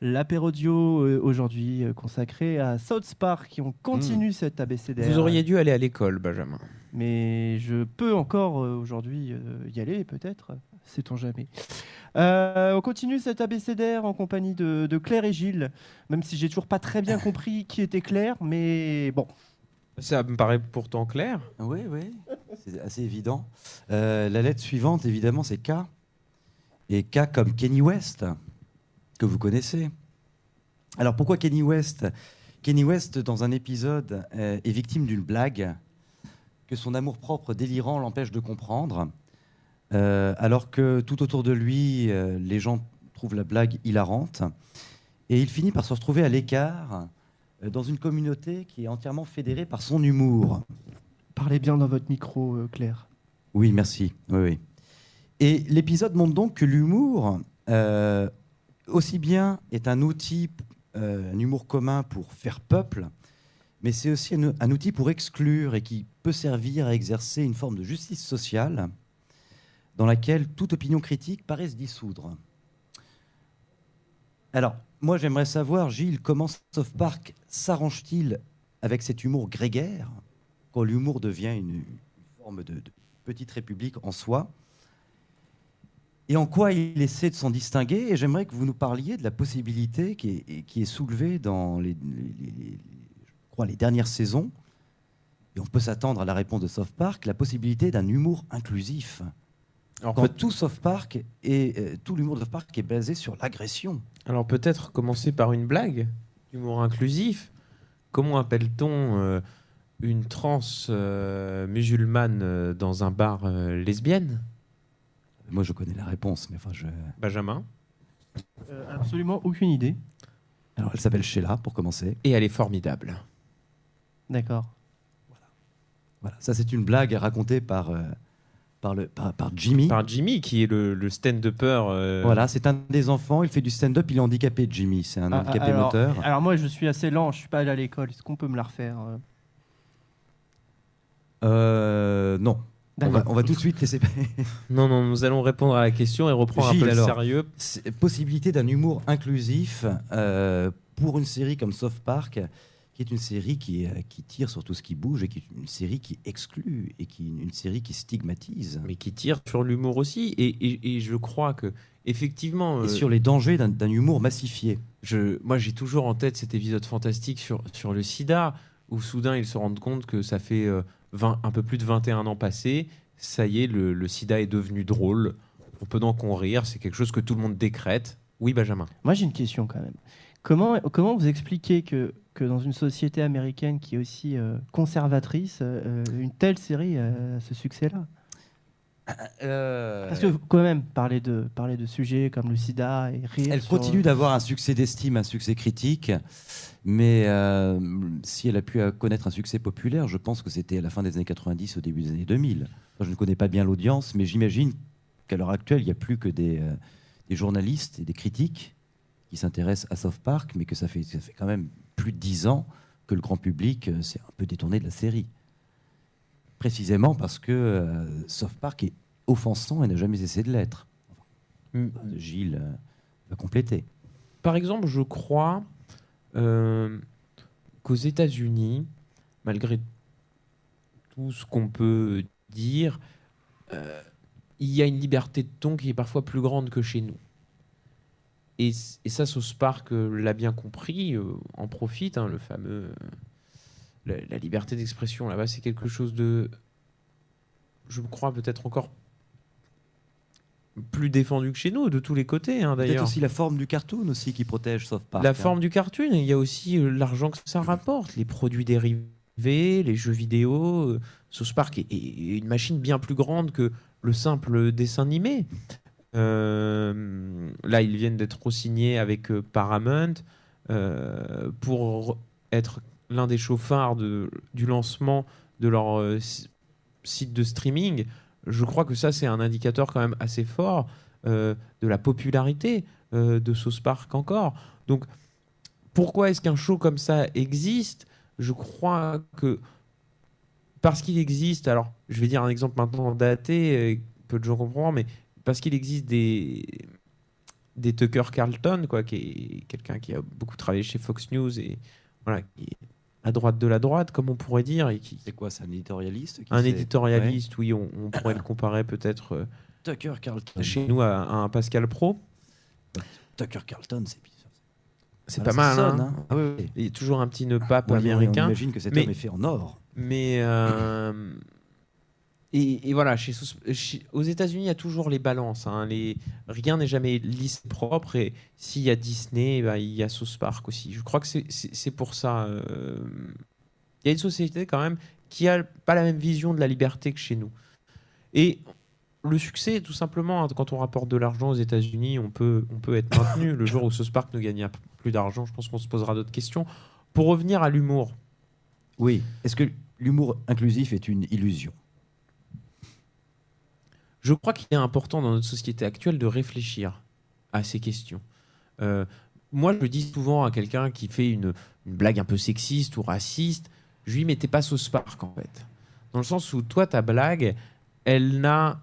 l'apérodio euh, aujourd'hui euh, consacré à South Park. Qui on continue cet ABCDR. Vous auriez dû aller à l'école Benjamin. Mais je peux encore euh, aujourd'hui y aller, peut-être. Sait-on jamais. Euh, on continue cet ABCDR en compagnie de, de Claire et Gilles, même si j'ai toujours pas très bien compris qui était Claire, mais bon. Ça me paraît pourtant clair. Oui, oui, c'est assez évident. Euh, la lettre suivante, évidemment, c'est K. Et K comme Kenny West, que vous connaissez. Alors pourquoi Kenny West? Kenny West, dans un épisode, euh, est victime d'une blague que son amour-propre délirant l'empêche de comprendre, euh, alors que tout autour de lui, les gens trouvent la blague hilarante. Et il finit par se retrouver à l'écart dans une communauté qui est entièrement fédérée par son humour. Parlez bien dans votre micro, euh, Claire. Oui, merci. Oui, oui. Et l'épisode montre donc que l'humour, euh, aussi bien est un outil, euh, un humour commun pour faire peuple, mais c'est aussi un, un outil pour exclure et qui peut servir à exercer une forme de justice sociale dans laquelle toute opinion critique paraît se dissoudre. Alors, moi j'aimerais savoir, Gilles, comment South Park s'arrange-t-il avec cet humour grégaire, quand l'humour devient une, une forme de, de petite république en soi? Et en quoi il essaie de s'en distinguer? Et j'aimerais que vous nous parliez de la possibilité qui est, qui est soulevée dans les, les- les- les- je crois, les dernières saisons, et on peut s'attendre à la réponse de South Park, la possibilité d'un humour inclusif. Alors, Quand tout South Park et euh, tout l'humour de South Park est basé sur l'agression. alors peut-être commencer par une blague, humour inclusif. Comment appelle-t-on euh, une trans euh, musulmane euh, dans un bar euh, lesbienne? Moi, je connais la réponse, mais enfin, je... Benjamin? Euh, absolument aucune idée. Alors, elle s'appelle Sheila, pour commencer. Et elle est formidable. D'accord. Voilà, ça c'est une blague racontée par, euh, par, le, par, par Jimmy. Par Jimmy, qui est le, le stand-upper. euh, Voilà, c'est un des enfants, il fait du stand-up, il est handicapé, Jimmy, c'est un Ah, handicapé alors, moteur. Alors moi, je suis assez lent, je suis pas allé à l'école. Est-ce qu'on peut me la refaire euh Euh, non. On va, D'accord. on va tout de suite laisser. Non, non, nous allons répondre à la question et reprendre Gilles, un peu alors. le sérieux. Possibilité d'un humour inclusif euh, pour une série comme South Park, qui est une série qui, euh, qui tire sur tout ce qui bouge et qui est une série qui exclut et qui une série qui stigmatise. Mais qui tire sur l'humour aussi. Et, et- et je crois que, effectivement. Et euh, sur les dangers d'un humour massifié. je, moi, j'ai toujours en tête cet épisode fantastique sur, sur le sida, où soudain ils se rendent compte que ça fait euh, 20 un peu plus de 21 ans passés. Ça y est, le, le sida est devenu drôle. On peut donc en rire. C'est quelque chose que tout le monde décrète. Oui, Benjamin. Moi, j'ai une question quand même. Comment, comment vous expliquez que, que dans une société américaine qui est aussi euh, conservatrice, euh, une telle série a ce succès-là Parce que quand même, parler de, parler de sujets comme le sida et rire. Elle sur- continue d'avoir un succès d'estime, un succès critique, mais euh, si elle a pu euh, connaître un succès populaire, je pense que c'était à la fin des années 90, au début des années 2000. Enfin, je ne connais pas bien l'audience, mais j'imagine qu'à l'heure actuelle, il n'y a plus que des, euh, des journalistes et des critiques qui s'intéressent à South Park, mais que ça fait, ça fait quand même plus de dix ans que le grand public euh, s'est un peu détourné de la série. Précisément parce que euh, South Park est offensant et n'a jamais cessé de l'être. Mm. Gilles euh, va compléter. Par exemple, je crois euh, qu'aux États-Unis, malgré tout ce qu'on peut dire, euh, il y a une liberté de ton qui est parfois plus grande que chez nous. Et, ça, Sauce Park euh, l'a bien compris, euh, en profite, hein, le fameux. euh, la, la liberté d'expression là-bas, c'est quelque chose de. Je crois peut-être encore plus défendu que chez nous, de tous les côtés, hein, Peut-être d'ailleurs. aussi la forme du cartoon aussi qui protège South Park. La hein. forme du cartoon, il y a aussi l'argent que ça rapporte, les produits dérivés, les jeux vidéo. South Park est, est une machine bien plus grande que le simple dessin animé. Euh, là, ils viennent d'être signés avec euh, Paramount euh, pour être l'un des chauffards du lancement de leur si- site de streaming. Je crois que ça, c'est un indicateur quand même assez fort de la popularité de Sauce Park encore. Donc, pourquoi est-ce qu'un show comme ça existe? Je crois que parce qu'il existe, alors je vais dire un exemple maintenant daté, peu de gens comprendront, mais parce qu'il existe des, des Tucker Carlton, quoi, qui est quelqu'un qui a beaucoup travaillé chez Fox News et voilà, qui est à droite de la droite, comme on pourrait dire, et qui C'est quoi, c'est un éditorialiste un éditorialiste, oui, on, on pourrait le comparer peut-être euh. Tucker Carlton. chez nous à, à un Pascal Pro. Tucker Carlton, c'est bizarre. C'est pas mal, sonne, hein. hein. Ah oui, oui. Il y a toujours un petit nœud pape On- on américain. imagine que cet Mais- homme est fait en or. Mais euh, et, voilà, chez, aux États-Unis, il y a toujours les balances. hein. rien n'est jamais lisse propre. Et s'il y a Disney, ben, il y a South Park aussi. Je crois que c'est pour ça. euh, Il y a une société quand même qui a pas la même vision de la liberté que chez nous. Et le succès, tout simplement, hein, quand on rapporte de l'argent aux États-Unis, on peut, on peut être maintenu. Le jour où South Park ne gagnera plus d'argent, je pense qu'on se posera d'autres questions. Pour revenir à l'humour, Oui. Est-ce que l'humour inclusif est une illusion? Je crois qu'il est important dans notre société actuelle de réfléchir à ces questions. Euh, moi, je dis souvent à quelqu'un qui fait une, blague un peu sexiste ou raciste, je lui dis, mais t'es pas sauce park en fait. Dans le sens où toi, ta blague, elle n'a,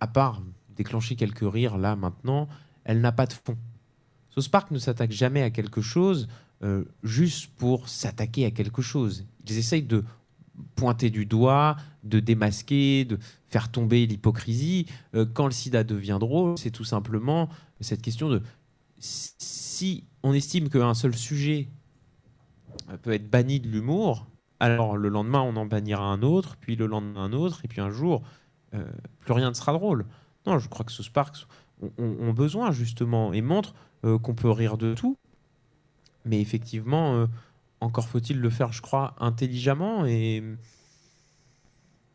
à part déclencher quelques rires là maintenant, elle n'a pas de fond. Sauce Park ne s'attaque jamais à quelque chose euh, juste pour s'attaquer à quelque chose. Ils essayent de pointer du doigt, de démasquer, de faire tomber l'hypocrisie. Euh, quand le sida devient drôle, c'est tout simplement cette question de si on estime qu'un seul sujet peut être banni de l'humour, alors le lendemain on en bannira un autre, puis le lendemain un autre, et puis un jour euh, plus rien ne sera drôle. Non, je crois que South Park ont, besoin justement et montrent euh, qu'on peut rire de tout, mais effectivement, encore faut-il le faire, je crois, intelligemment et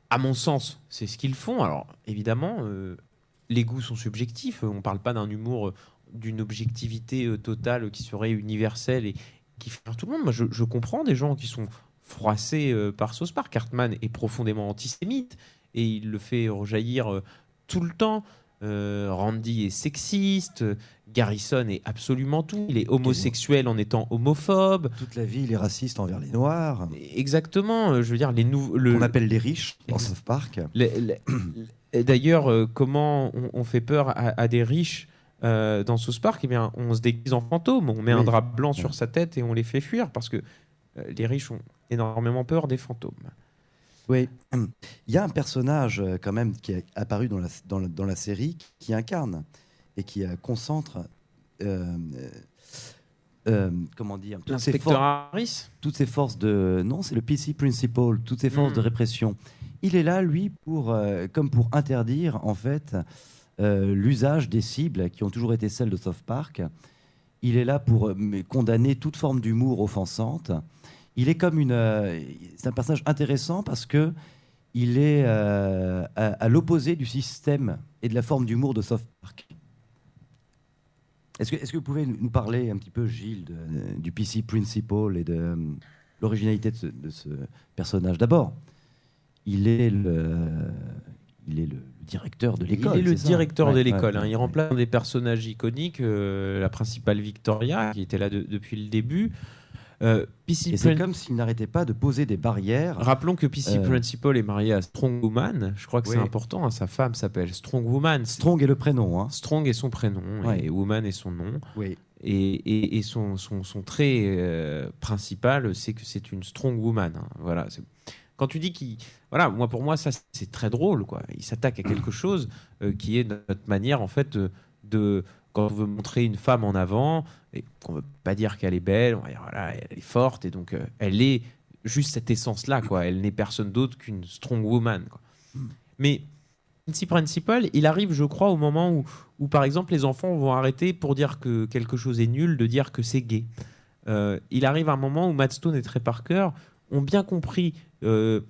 à mon sens, c'est ce qu'ils font. Alors évidemment, euh, les goûts sont subjectifs. On ne parle pas d'un humour, euh, d'une objectivité euh, totale qui serait universelle et qui fait tout le monde. Moi, je, comprends des gens qui sont froissés par Sauce. Cartman est profondément antisémite et il le fait rejaillir tout le temps. Euh, Randy est sexiste, Garrison est absolument tout. Il est homosexuel en étant homophobe. Toute la vie, il est raciste envers les Noirs. Exactement. euh, Je veux dire, les nouveaux. le- On appelle les riches dans South Park. D'ailleurs, euh, comment on, on fait peur à, à des riches euh, dans South Park? Eh bien, on se déguise en fantôme, on met un drap blanc sur sa tête et on les fait fuir parce que euh, les riches ont énormément peur des fantômes. Oui. Il y a un personnage euh, quand même qui est apparu dans la, dans la, dans la série qui incarne et qui euh, concentre, euh, euh, comment dire, toutes ces, Harris toutes ces forces de... Non, c'est le PC Principal, toutes ces forces de répression. Il est là, lui, pour, euh, comme pour interdire, en fait, l'usage des cibles qui ont toujours été celles de South Park. Il est là pour condamner toute forme d'humour offensante. Il est comme une. euh, c'est un personnage intéressant parce que il est euh, à, à l'opposé du système et de la forme d'humour de South Park. Est-ce que, est-ce que vous pouvez nous parler un petit peu, Gilles, de- du PC Principal et de euh, l'originalité de ce, de ce personnage? D'abord, il est le, il est le directeur de l'école. Il est le directeur Ouais, de ouais, l'école. hein. ouais, Il remplace des personnages iconiques, euh, la principale Victoria, qui était là de- depuis le début. Euh, Et c'est comme s'il n'arrêtait pas de poser des barrières. Rappelons que PC Euh, Principal est marié à Strong Woman. Je crois que c'est important. hein. Sa femme s'appelle Strong Woman. Strong est le prénom. Hein. Strong est son prénom Ouais. et Woman est son nom. Oui. Et, et- et son, son, son trait euh, principal, c'est que c'est une strong woman. hein. Voilà. Quand tu dis qu'il, voilà, moi pour moi ça c'est très drôle quoi. Il s'attaque à quelque chose euh, qui est notre manière en fait de- quand on veut montrer une femme en avant et qu'on veut pas dire qu'elle est belle, on va dire voilà elle est forte et donc euh, elle est juste cette essence là quoi. Elle n'est personne d'autre qu'une strong woman. Quoi. Mais Princi Principal, il arrive, je crois, au moment où, par exemple, les enfants vont arrêter pour dire que quelque chose est nul, de dire que c'est gay. Euh, il arrive un moment où Matt Stone et Trey Parker ont bien compris euh,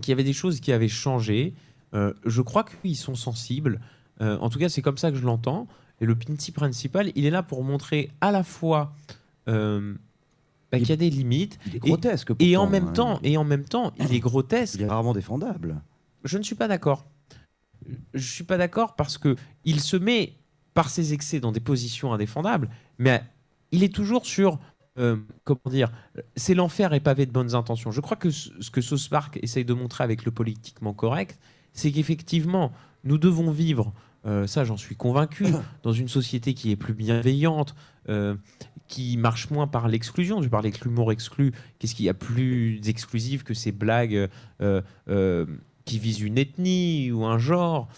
qu'il y avait des choses qui avaient changé. Je crois qu'ils sont sensibles. En tout cas, c'est comme ça que je l'entends. Et le Pinty Principal, il est là pour montrer à la fois euh, bah, qu'il y a des limites. Il est Et- grotesque. Et en même hein. temps, et en même temps, il est grotesque. il est rarement défendable. Je ne suis pas d'accord. Je suis pas d'accord parce que il se met par ses excès dans des positions indéfendables, mais il est toujours sur euh, comment dire, c'est l'enfer est pavé de bonnes intentions. Je crois que ce que South Park essaye de montrer avec le politiquement correct, c'est qu'effectivement, nous devons vivre, euh, ça j'en suis convaincu, dans une société qui est plus bienveillante, euh, qui marche moins par l'exclusion. Tu parlais que l'humour exclu, qu'est-ce qu'il y a plus exclusif que ces blagues euh, qui visent une ethnie ou un genre?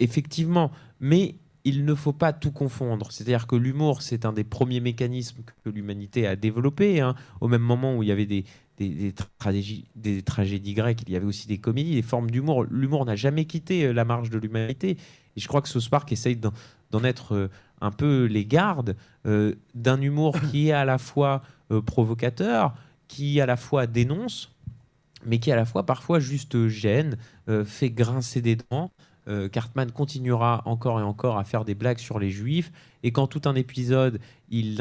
Effectivement, mais il ne faut pas tout confondre. C'est-à-dire que l'humour, c'est un des premiers mécanismes que l'humanité a développé. hein. Au même moment où il y avait des, des, des tragédies, des tragédies grecques, il y avait aussi des comédies, des formes d'humour. L'humour n'a jamais quitté la marge de l'humanité. Et je crois que South Park essaye d'en être euh, un peu les gardes euh, d'un humour qui est à la fois euh, provocateur, qui à la fois dénonce, mais qui à la fois parfois juste gêne, fait grincer des dents. Cartman continuera encore et encore à faire des blagues sur les juifs. Et quand tout un épisode, il,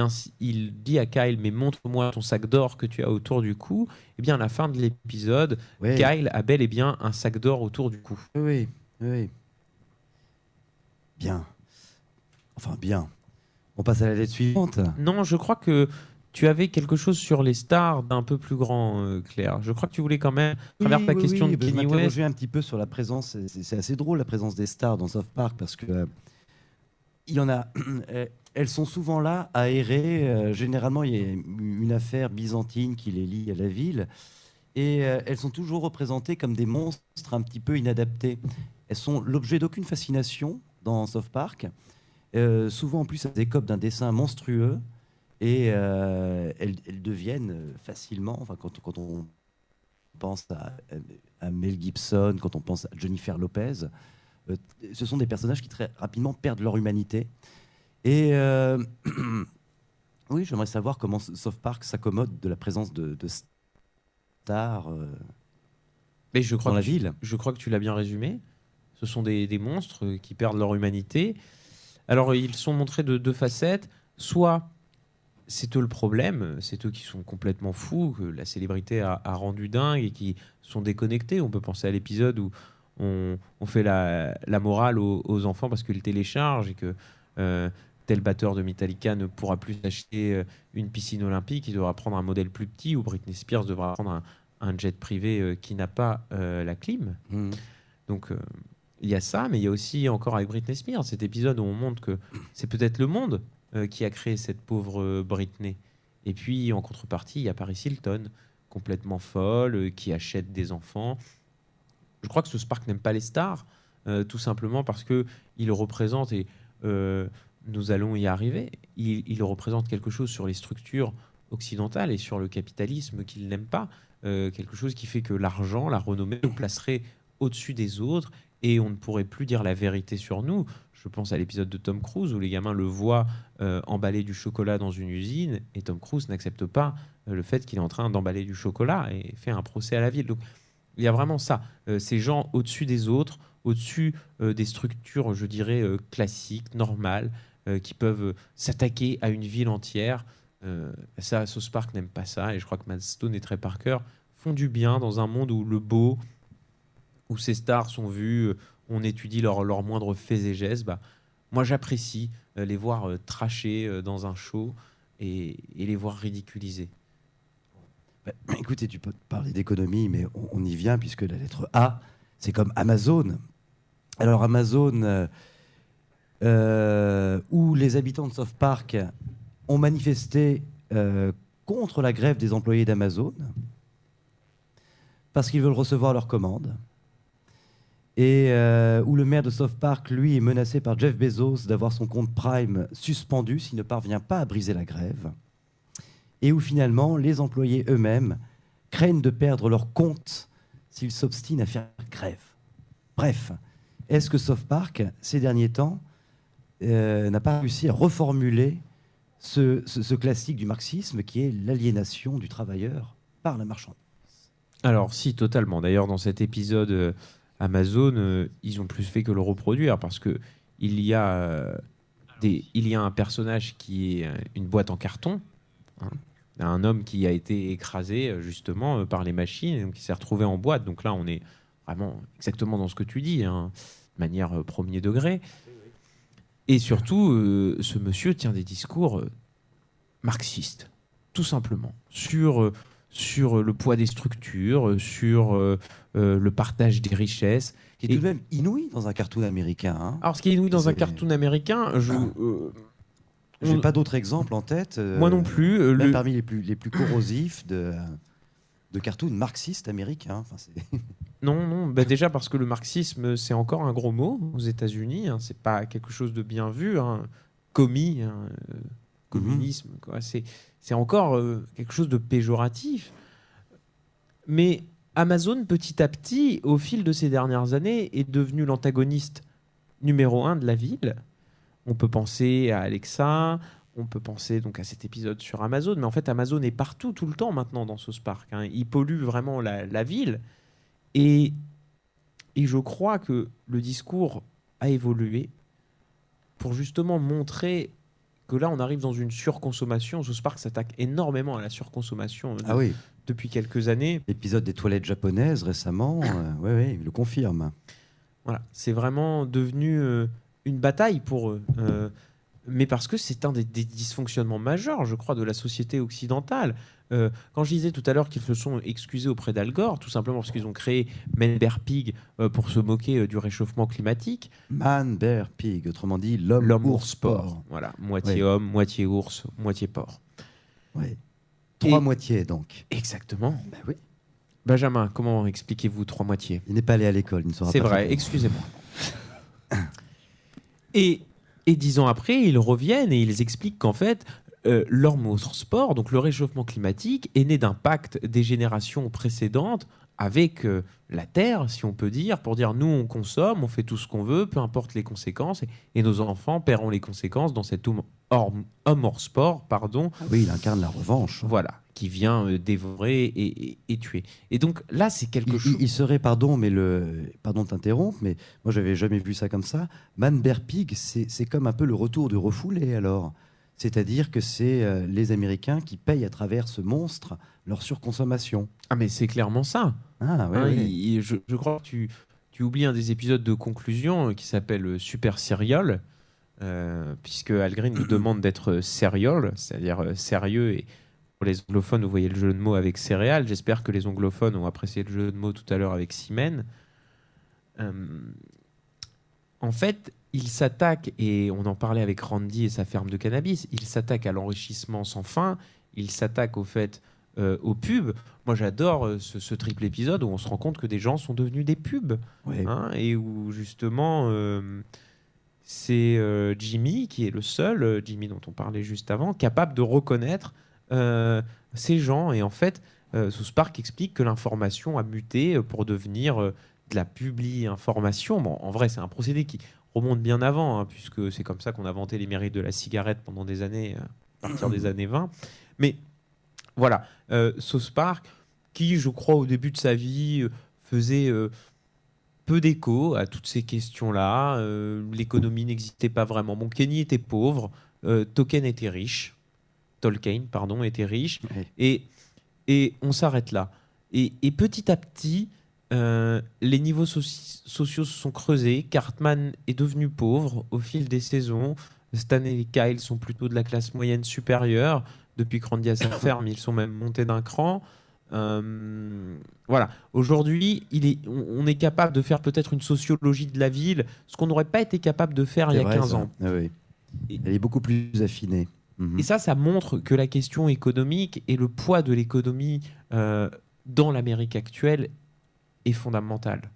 dit à Kyle, mais montre-moi ton sac d'or que tu as autour du cou, eh bien à la fin de l'épisode, Kyle a bel et bien un sac d'or autour du cou. oui, oui. Bien. Enfin, bien. On passe à la lettre suivante. Non, je crois que tu avais quelque chose sur les stars d'un peu plus grand, euh, Claire. Je crois que tu voulais quand même, à travers Oui, ta oui, question oui, de je Kenny West, m'interrogeais un petit peu sur la présence. c'est- assez drôle la présence des stars dans South Park parce que euh, il y en a. Elles sont souvent là à errer. euh, généralement, il y a une affaire byzantine qui les lie à la ville. Et euh, elles sont toujours représentées comme des monstres un petit peu inadaptés. Elles sont l'objet d'aucune fascination dans South Park. Euh, souvent, en plus, elles écopent d'un dessin monstrueux. Et euh, elles, elles deviennent euh, facilement, enfin, quand, quand on pense à, à Mel Gibson, quand on pense à Jennifer Lopez, euh, ce sont des personnages qui très rapidement perdent leur humanité. Et oui, j'aimerais savoir comment South Park s'accommode de la présence de, de stars mais je crois dans la tu- ville. Je crois que tu l'as bien résumé. Ce sont des, des monstres qui perdent leur humanité. Alors, ils sont montrés de deux facettes. Soit c'est eux le problème, c'est eux qui sont complètement fous, que la célébrité a, a rendu dingue et qui sont déconnectés. On peut penser à l'épisode où on, on fait la, la morale aux, aux enfants parce qu'ils téléchargent et que euh, tel batteur de Metallica ne pourra plus acheter euh, une piscine olympique, il devra prendre un modèle plus petit ou Britney Spears devra prendre un, un jet privé euh, qui n'a pas euh, la clim. Mhm. Donc euh, il y a ça, mais il y a aussi encore avec Britney Spears cet épisode où on montre que c'est peut-être le monde euh, qui a créé cette pauvre euh, Britney. Et puis en contrepartie, il y a Paris Hilton, complètement folle, euh, qui achète des enfants. Je crois que ce Spark n'aime pas les stars, tout simplement parce que il représente et nous allons y arriver. Il, il représente quelque chose sur les structures occidentales et sur le capitalisme qu'il n'aime pas, quelque chose qui fait que l'argent, la renommée nous placerait au-dessus des autres et on ne pourrait plus dire la vérité sur nous. Je pense à l'épisode de Tom Cruise où les gamins le voient euh, emballer du chocolat dans une usine et Tom Cruise n'accepte pas euh, le fait qu'il est en train d'emballer du chocolat et fait un procès à la ville. Donc il y a vraiment ça, euh, ces gens au-dessus des autres, au-dessus des structures, je dirais, classiques, normales, qui peuvent s'attaquer à une ville entière. Ça, South Park n'aime pas ça et je crois que Matt Stone et Trey Parker font du bien dans un monde où le beau, où ces stars sont vues, euh, on étudie leurs leurs moindres faits et gestes. Bah, moi, j'apprécie euh, les voir euh, tracher dans un show et, les voir ridiculisés. Bah, écoutez, tu peux parler d'économie, mais on, y vient puisque la lettre A, c'est comme Amazon. Alors Amazon, où les habitants de South Park ont manifesté contre la grève des employés d'Amazon parce qu'ils veulent recevoir leurs commandes. Et euh, où le maire de South Park, lui, est menacé par Jeff Bezos d'avoir son compte Prime suspendu s'il ne parvient pas à briser la grève et où finalement les employés eux-mêmes craignent de perdre leur compte s'ils s'obstinent à faire grève. Bref, est-ce que South Park, ces derniers temps, euh, n'a pas réussi à reformuler ce, ce- classique du marxisme qui est l'aliénation du travailleur par la marchandise? Alors, si, totalement. D'ailleurs, dans cet épisode euh, Amazon, euh, ils ont plus fait que le reproduire parce que il y a, euh, il y a un personnage qui est euh, une boîte en carton, hein. un homme qui a été écrasé justement par les machines donc qui s'est retrouvé en boîte. Donc là, on est vraiment exactement dans ce que tu dis, hein, de manière premier degré. Et surtout, ce monsieur tient des discours marxistes, tout simplement, sur sur le poids des structures, euh, sur euh, euh, le partage des richesses. qui est Et- tout de même inouï dans un cartoon américain. hein. Alors, ce qui est inouï dans un cartoon américain, je, euh, Je n'ai on- pas d'autres exemples en tête. euh, moi non plus. euh, Même le- parmi les plus, les plus corrosifs de, de cartoons marxistes américains. Enfin, c'est- Non, non, bah déjà parce que le marxisme, c'est encore un gros mot aux États-Unis. Hein, c'est pas quelque chose de bien vu. Hein. Commis, hein, euh, communisme, quoi. C'est, c'est encore euh, quelque chose de péjoratif. Mais Amazon, petit à petit, au fil de ces dernières années, est devenu l'antagoniste numéro un de la ville. On peut penser à Alexa, on peut penser donc à cet épisode sur Amazon, mais en fait Amazon est partout tout le temps maintenant dans ce Spark. hein. Il pollue vraiment la, la ville. Et, et je crois que le discours a évolué pour justement montrer que là, on arrive dans une surconsommation. Ce Spark s'attaque énormément à la surconsommation euh, de- Ah oui, depuis quelques années. l'épisode des toilettes japonaises récemment, euh, ouais, ouais, il le confirme. Voilà, c'est vraiment devenu euh, une bataille pour eux. Euh, mais parce que c'est un des, des dysfonctionnements majeurs, je crois, de la société occidentale. Euh, quand je disais tout à l'heure qu'ils se sont excusés auprès d'Al Gore, tout simplement parce qu'ils ont créé Men Bear Pig euh, pour se moquer euh, du réchauffement climatique, Man, bear, pig, autrement dit l'homme, ours, porc. Voilà, moitié Ouais. homme, moitié ours, moitié porc. Ouais. Trois Et- moitiés donc. Exactement. Ben oui. Benjamin, comment expliquez-vous trois moitiés? Il n'est pas allé à l'école, il ne saura C'est pas vrai, faire. excusez-moi. et, et dix ans après, ils reviennent et ils expliquent qu'en fait, euh, motorsport, donc le réchauffement climatique, est né d'un pacte des générations précédentes avec euh, la Terre, si on peut dire, pour dire nous on consomme, on fait tout ce qu'on veut, peu importe les conséquences, et, et nos enfants paieront les conséquences dans cet homme hors, homme hors sport, pardon, Ah Oui, il incarne la revanche. voilà, qui vient euh, dévorer et, et- et tuer. Et donc là, c'est quelque Il, chose. il- serait, pardon, mais le, pardon de t'interrompre, mais moi j'avais jamais vu ça comme ça. Man Bear Pig, c'est comme un peu le retour du refoulé alors. C'est-à-dire que c'est euh, les Américains qui payent à travers ce monstre leur surconsommation. Ah mais c'est clairement ça. Ah oui, Hein, je, je crois que tu, tu oublies un des épisodes de conclusion euh, qui s'appelle euh, Super Serial, euh, puisque Al Green nous demande d'être serial, c'est-à-dire sérieux. Et pour les anglophones, vous voyez le jeu de mots avec céréales. J'espère que les anglophones ont apprécié le jeu de mots tout à l'heure avec Siemens. Euh, en fait, il s'attaque, et on en parlait avec Randy et sa ferme de cannabis, il s'attaque à l'enrichissement sans fin, il s'attaque au fait euh, aux pubs. Moi, j'adore euh, ce, ce triple épisode où on se rend compte que des gens sont devenus des pubs. Ouais. hein, et où justement, euh, c'est euh, Jimmy qui est le seul, Jimmy dont on parlait juste avant, capable de reconnaître ces gens. Et en fait, euh, South Park explique que l'information a muté pour devenir de la publi-information. Bon, en vrai, c'est un procédé qui remonte bien avant, hein, puisque c'est comme ça qu'on a vanté les mérites de la cigarette pendant des années, euh, à partir des années 20. Mais voilà, euh, South Park, qui, je crois, au début de sa vie, euh, faisait euh, peu d'écho à toutes ces questions-là. Euh, L'économie n'existait pas vraiment. Bon, Kenny était pauvre, Tolkien était riche, Tolkien, pardon, était riche, et, et on s'arrête là. Et, et petit à petit, euh, les niveaux soci- sociaux se sont creusés. Cartman est devenu pauvre au fil des saisons. Stan et Kyle sont plutôt de la classe moyenne supérieure. Depuis que Randy a sa ferme, ils sont même montés d'un cran. Euh, voilà. Aujourd'hui, on, est capable de faire peut-être une sociologie de la ville, ce qu'on n'aurait pas été capable de faire il y a vrai, 15 ça. ans. Ah oui. Et- Elle est beaucoup plus affinée. Mhm. Et ça, ça montre que la question économique et le poids de l'économie euh, dans l'Amérique actuelle est fondamental.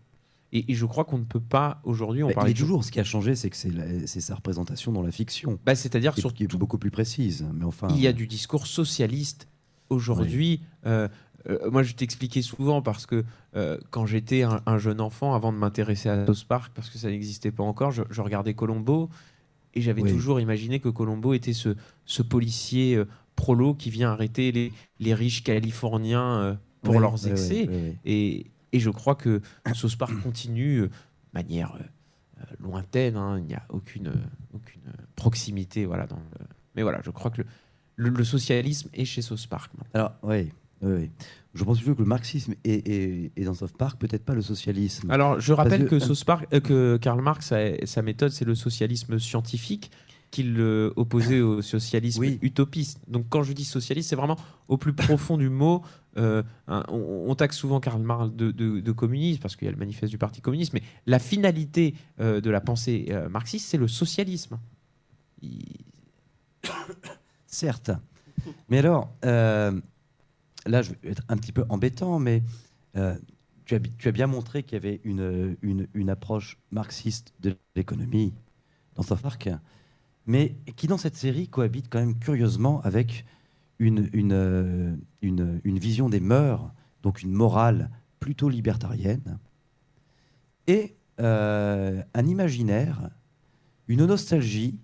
Et, et je crois qu'on ne peut pas aujourd'hui. On Bah, de- toujours. Ce qui a changé, c'est que c'est sa représentation dans la fiction, Bah, c'est-à-dire surtout qui est beaucoup plus précise. Mais enfin, il y a du discours socialiste aujourd'hui. Euh, euh, moi, je t'expliquais souvent parce que euh, quand j'étais un, un jeune enfant, avant de m'intéresser à South Park, parce que ça n'existait pas encore, je, je regardais Colombo et j'avais Oui. toujours imaginé que Colombo était ce, ce policier euh, prolo qui vient arrêter les, les riches californiens euh, pour leurs excès. Et, et je crois que South Park continue euh, de manière euh, euh, lointaine. hein, il n'y a aucune, aucune proximité. Voilà, dans le- Mais voilà, je crois que le, le, le socialisme est chez South Park. maintenant. Alors, oui, oui, oui. Je pense plutôt que le marxisme est, est- est dans South Park, peut-être pas le socialisme. Alors, je rappelle que- que, South Park, euh, que Karl Marx, sa, sa méthode, c'est le socialisme scientifique qu'il euh, opposait au socialisme Oui. utopiste. Donc, quand je dis socialiste, c'est vraiment au plus profond du mot. Euh, hein, on, on taxe souvent Karl Marx de, de, de communiste parce qu'il y a le manifeste du Parti communiste, mais la finalité euh, de la pensée euh, marxiste, c'est le socialisme. Il- Certes. Mais alors, là, je vais être un petit peu embêtant, mais tu, as, bi- tu as bien montré qu'il y avait une, une, une approche marxiste de l'économie dans South Park, mais qui, dans cette série, cohabite quand même curieusement avec une, euh, vision des mœurs, donc une morale plutôt libertarienne, et euh, un imaginaire, une nostalgie